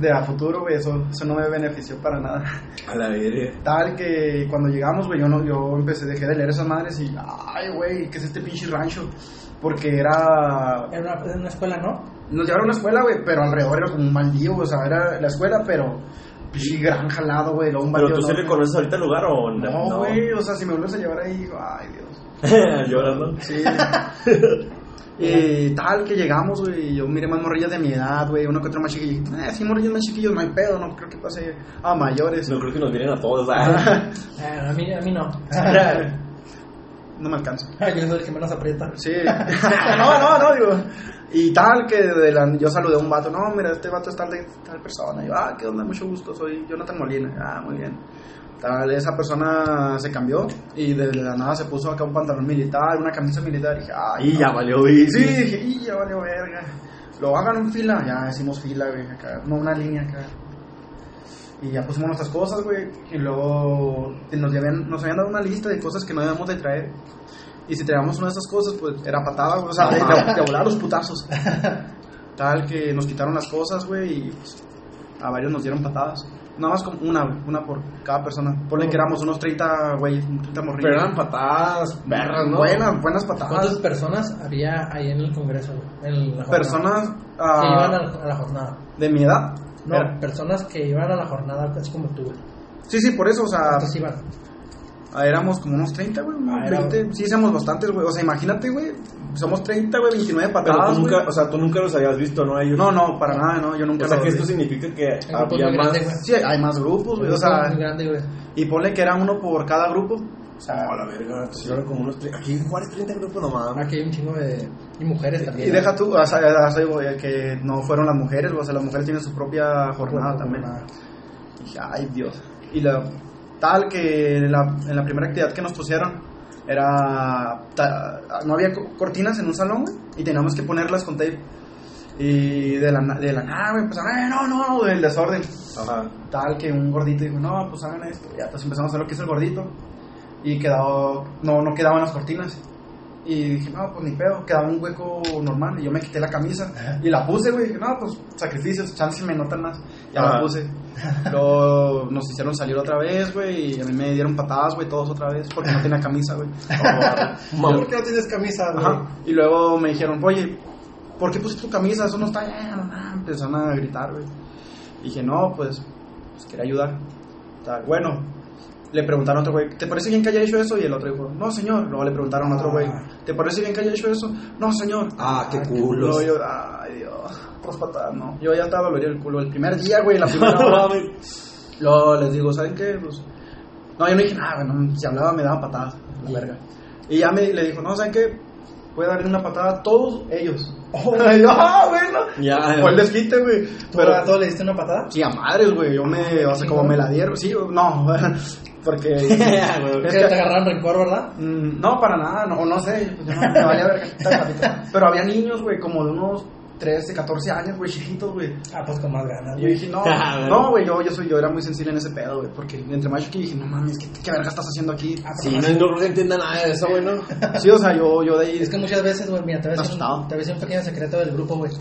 De a futuro, güey, eso, eso no me benefició para nada. A la verga. Tal que cuando llegamos, güey, yo, no, yo empecé, dejé de leer esas madres y, ay, güey, ¿qué es este pinche rancho? Porque era Era una, era una escuela, ¿no? nos llevaron a una escuela, güey, pero alrededor era como un baldío, güey, o sea, era la escuela, pero pinche granja al lado, güey, luego un ¿Pero tú sí le conoces ahorita el lugar o No, güey, o sea, si me vuelves a llevar ahí, digo, ay, Dios. (laughs) Llorando. Sí. (laughs) y tal que llegamos, güey, yo miré más morrillas de mi edad, güey, uno que otro más chiquillo. Eh, sí, morrillos más chiquillos, no hay pedo, no creo que pase a mayores. No creo que nos vienen a todos. (laughs) ah. Ah, a, mí, a mí no. No me alcanza. (laughs) yo soy el que menos aprieta. Sí. (laughs) no, no, no, digo. Y tal que de la- yo saludé a un vato, no, mira, este vato es tal de tal persona. Y yo, ah, qué onda, mucho gusto, soy Jonathan Molina. Ah, muy bien. Tal, esa persona se cambió y de la nada se puso acá un pantalón militar, una camisa militar. Y dije, ay, Y ya no. valió, güey. Sí, dije, y ya valió verga. Lo hagan en fila, ya hicimos fila, güey, acá, no una línea acá. Y ya pusimos nuestras cosas, güey, y luego nos habían, nos habían dado una lista de cosas que no debíamos de traer. Y si traíamos una de esas cosas, pues era patada, güey, o sea, de, de- de volar los putazos. (laughs) Tal que nos quitaron las cosas, güey, y pues, a varios nos dieron patadas. Nada más como una, una por cada persona. Ponle que éramos unos 30, güey, 30 morrillos. Pero eran patadas, perras, ¿no? Buenas, buenas ¿Cuántas patadas. personas había ahí en el congreso? En la? Personas ah, que iban a, a la jornada. de mi edad. No, Era- personas que iban a la jornada, así como tú. güey. Sí, sí, por eso, o sea, ¿Cuántos iban? ah, éramos como unos 30, güey, unos Ah, era- 20. Sí, somos bastantes, güey. O sea, imagínate, güey, somos 30, güey, 29 Pero patadas, tú nunca, güey. o sea, tú nunca los habías visto, ¿no? Ellos. No, no, para nada, no, yo nunca O sea, que vi. esto significa que es había más. grande, güey. Sí, hay más grupos, güey, o sea, grande, güey. y ponle que era uno por cada grupo. O sea, No, a la verga, entonces eran como unos. Aquí en Juárez 30 grupos nomás. Aquí hay un chingo de. Y mujeres también. y deja tú, o sea, o sea, que no fueron las mujeres, o sea, las mujeres tienen su propia jornada también. Y dije, ay Dios. Y la, tal que en la, en la primera actividad que nos pusieron era. ta- no había co- cortinas en un salón, güey, y teníamos que ponerlas con tape. Y de la, de la nada, güey, pues, "Ay, no, no, no, del desorden. Ajá. Tal que un gordito dijo, no, pues hagan esto. Ya, pues empezamos a hacer lo que hizo el gordito. Y quedó, no, no quedaban las cortinas. Y dije, no, pues ni pedo, quedaba un hueco normal. Y yo me quité la camisa y la puse, güey. Dije, no, pues sacrificios, chance me notan más. Ya Ajá. la puse. (laughs) Luego nos hicieron salir otra vez, güey. Y a mí me dieron patadas, güey, todos otra vez, porque no tenía camisa, güey. ¿Por qué no tienes camisa, güey? Y luego me dijeron, oye, ¿por qué pusiste tu camisa? Eso no está bien. Empezaron a gritar, güey. Dije, no, pues, pues quería ayudar. Tal, Bueno, le preguntaron a otro güey, ¿te parece bien que haya hecho eso? Y el otro dijo, no, señor. Luego le preguntaron a otro güey, ¿te parece bien que haya hecho eso? No, señor. Ah, qué culos. yo, ay, Dios, otras patadas, no. Yo ya estaba dolorido el culo el primer día, güey, la primera (laughs) hora. Luego les digo, ¿saben qué? Pues, no, yo no dije nada, güey, no, si hablaba me daban patadas, la verga. Y ya me le dijo, no, ¿saben qué? Puede darle una patada a todos ellos. Yo, ah, bueno. Ya, Fue el desquite, güey. ¿Tú Pero, a todos le diste una patada? sí, a madres, güey. Yo me, o sea, como me la dieron. Sí, no, (laughs) porque. es (laughs) Es que te agarraron rencor, ¿verdad? Mm, No, para nada, no, no sé, pues, yo no, me valía patita. (laughs) Pero había niños, güey, como de unos 13, 14 años, güey, chiquitos, güey. Ah, pues con más ganas, Y yo dije, no, (laughs) Ah, no, güey, yo, yo, soy, yo era muy sensible en ese pedo, güey, porque entre más chiquito dije, no mames, ¿qué, qué verga estás haciendo aquí? Ah, Sí, no, no creo que entienda nada de eso, güey, ¿no? Sí, o sea, yo, yo de ahí... Es que muchas veces, güey, mira, te voy a decir un pequeño secreto del grupo, güey.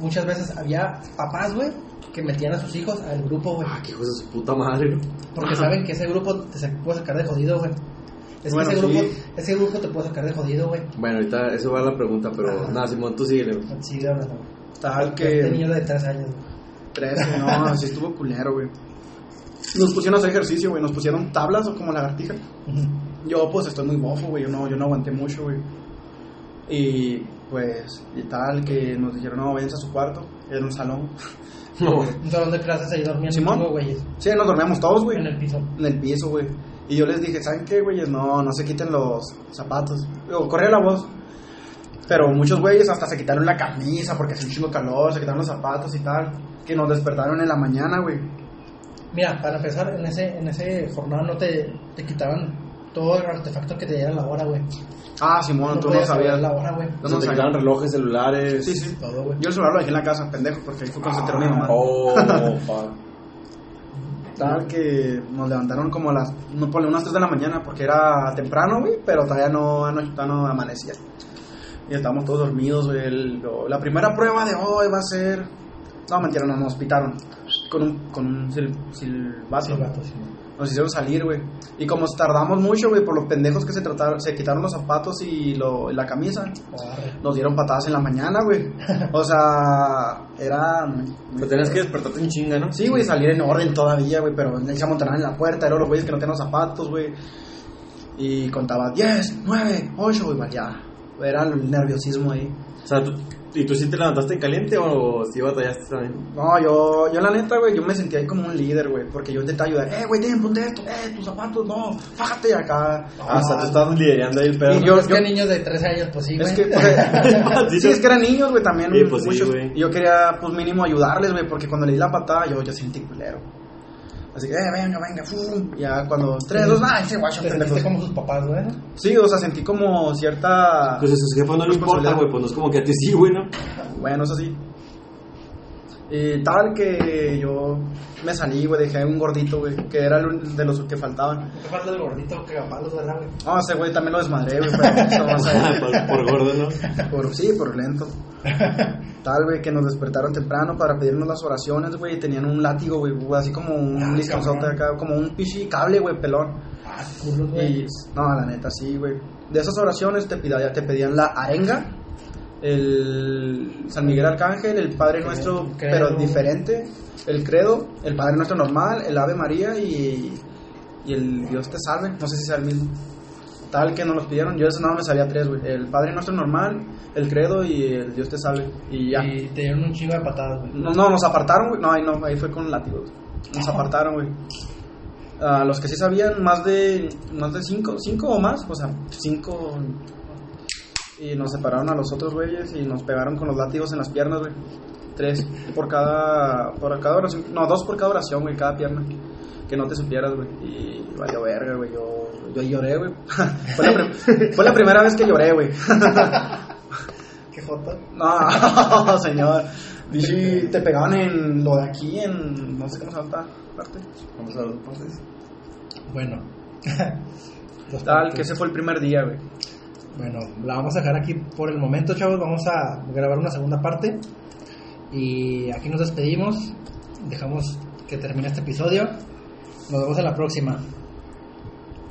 Muchas veces había papás, güey, que metían a sus hijos al grupo, güey. Ah, qué hijos de su puta madre, ¿no? Porque saben que ese grupo te puede sacar de jodido, güey. Es Bueno, que ese sí. grupo, ese grupo te puede sacar de jodido, güey. Bueno, ahorita eso va a la pregunta, pero nada, Simón, tú síguele, güey. Sí, hablando. Tal De que... niños de 3 años, güey. 13, no, así (laughs) estuvo culero, güey. Nos pusieron a hacer ejercicio, güey, nos pusieron tablas o como lagartija. Ujú. Yo, pues, estoy muy bofo, güey, yo no, yo no aguanté mucho, güey. Y, pues, y tal, que nos dijeron, no, váyanse a su cuarto, era un salón. No, Un salón de clases ahí dormían Simón. güeyes. Sí, nos dormíamos todos, güey. En el piso. en el piso, güey. Y yo les dije, ¿saben qué, güeyes? No, no se quiten los zapatos. Digo, corría la voz. Pero muchos güeyes hasta se quitaron la camisa porque hacía un chingo calor, se quitaron los zapatos y tal. Que nos despertaron en la mañana, güey. Mira, para empezar, en ese, en ese jornada no te, te quitaban todo el artefacto que te diera la hora, güey. Ah, Simón, no tú no sabías. la hora, güey. No, no no te quitaban relojes, celulares. Sí, sí. Todo, güey. Yo el celular lo dejé en la casa, pendejo, porque ahí fue cuando se enteró mi mamá. Oh, (laughs) fuck. Tal que nos levantaron como a las, no ponle unas 3 de la mañana, porque era temprano, güey, pero todavía no, no, todavía no amanecía. Y estábamos todos dormidos, güey. El- lo- la primera prueba de hoy va a ser... No, mentira, no, nos pitaron. Con un, con un sil- silbato. Sí, vato, sí. Nos hicieron salir, güey. Y como tardamos mucho, güey, por los pendejos que se trataron, se quitaron los zapatos y lo, y la camisa, Arre. nos dieron patadas en la mañana, güey. O sea, era... Pero tenías que despertarte en chinga, ¿no? Sí, güey, salir en orden todavía, güey, pero se amontonaban en la puerta, eran los güeyes que no tenían los zapatos, güey. Y contaba 10, 9, 8, güey, ya. Era el nerviosismo ahí. O sea, ¿tú, ¿y tú sí te levantaste en caliente o si batallaste también? No, yo, yo la neta, güey, yo me sentía ahí como un líder, güey, porque yo intenté ayudar. Eh, güey, ten, ponte esto, eh, tus zapatos, no, fájate acá. Ah, o sea, tú estabas liderando ahí el pedo. Y ¿no? yo- es que niños de 13 años, pues sí, güey. Es que, pues, (laughs) (laughs) sí, es que eran niños, güey, también. Sí, pues sí, muchos. güey. y yo quería, pues, mínimo ayudarles, güey, porque cuando le di la patada, yo, yo sentí culero. Así que, eh, venga, venga, fum. Ya cuando, tres, dos, ay, sí, guacho, sentiste como sus papás, güey. Sí, o sea, sentí como cierta... Pues a sus jefes no le importa, güey, pues no es como que a ti sí, güey, ¿no? Bueno, eso sí. Y tal que yo me salí, güey, dejé un gordito, güey, que era el de los que faltaban. ¿Qué falta el gordito que palos, verdad, güey? No, ese güey también lo desmadré, güey, pero eso (laughs) más a él. por, por gordo, ¿no? Por, sí, por lento. (laughs) Tal, güey, que nos despertaron temprano para pedirnos las oraciones, güey, y tenían un látigo, güey, así como un Ah, listozote cabrón. acá, como un pichi cable, güey, pelón. Ah, culos, güey. Y, no, la neta, sí, güey. De esas oraciones te, pida- te pedían la arenga, el San Miguel Arcángel, el Padre. Nuestro, pero diferente, el credo, el Padre Nuestro normal, el Ave María y, y el Dios te salve, no sé si sea el mismo. Tal que nos los pidieron, yo ese nada me salía tres, güey. El Padre Nuestro normal, el credo y el Dios te salve. Y ya. Y te dieron un chingo de patadas, güey. No, no, nos apartaron, güey. No, ahí no, ahí fue con látigos. Nos apartaron, güey. A los que sí sabían, más de, más de cinco, cinco o más, o sea, cinco. Y nos separaron a los otros güeyes y nos pegaron con los látigos en las piernas, güey. Tres por cada, por cada oración, no, dos por cada oración, güey, cada pierna. Que no te supieras, güey. Y valió verga, güey. Yo, yo lloré, güey. (laughs) fue, la prim- fue la primera vez que lloré, güey. Qué jota. No, (laughs) señor. Dice, te pegaban en lo de aquí, en. No sé cómo se llama esta parte. Vamos a los deportes. Bueno. (laughs) Tal, que ese fue el primer día, güey. Bueno, la vamos a dejar aquí por el momento, chavos. Vamos a grabar una segunda parte. Y aquí nos despedimos. Dejamos que termine este episodio. Nos vemos en la próxima.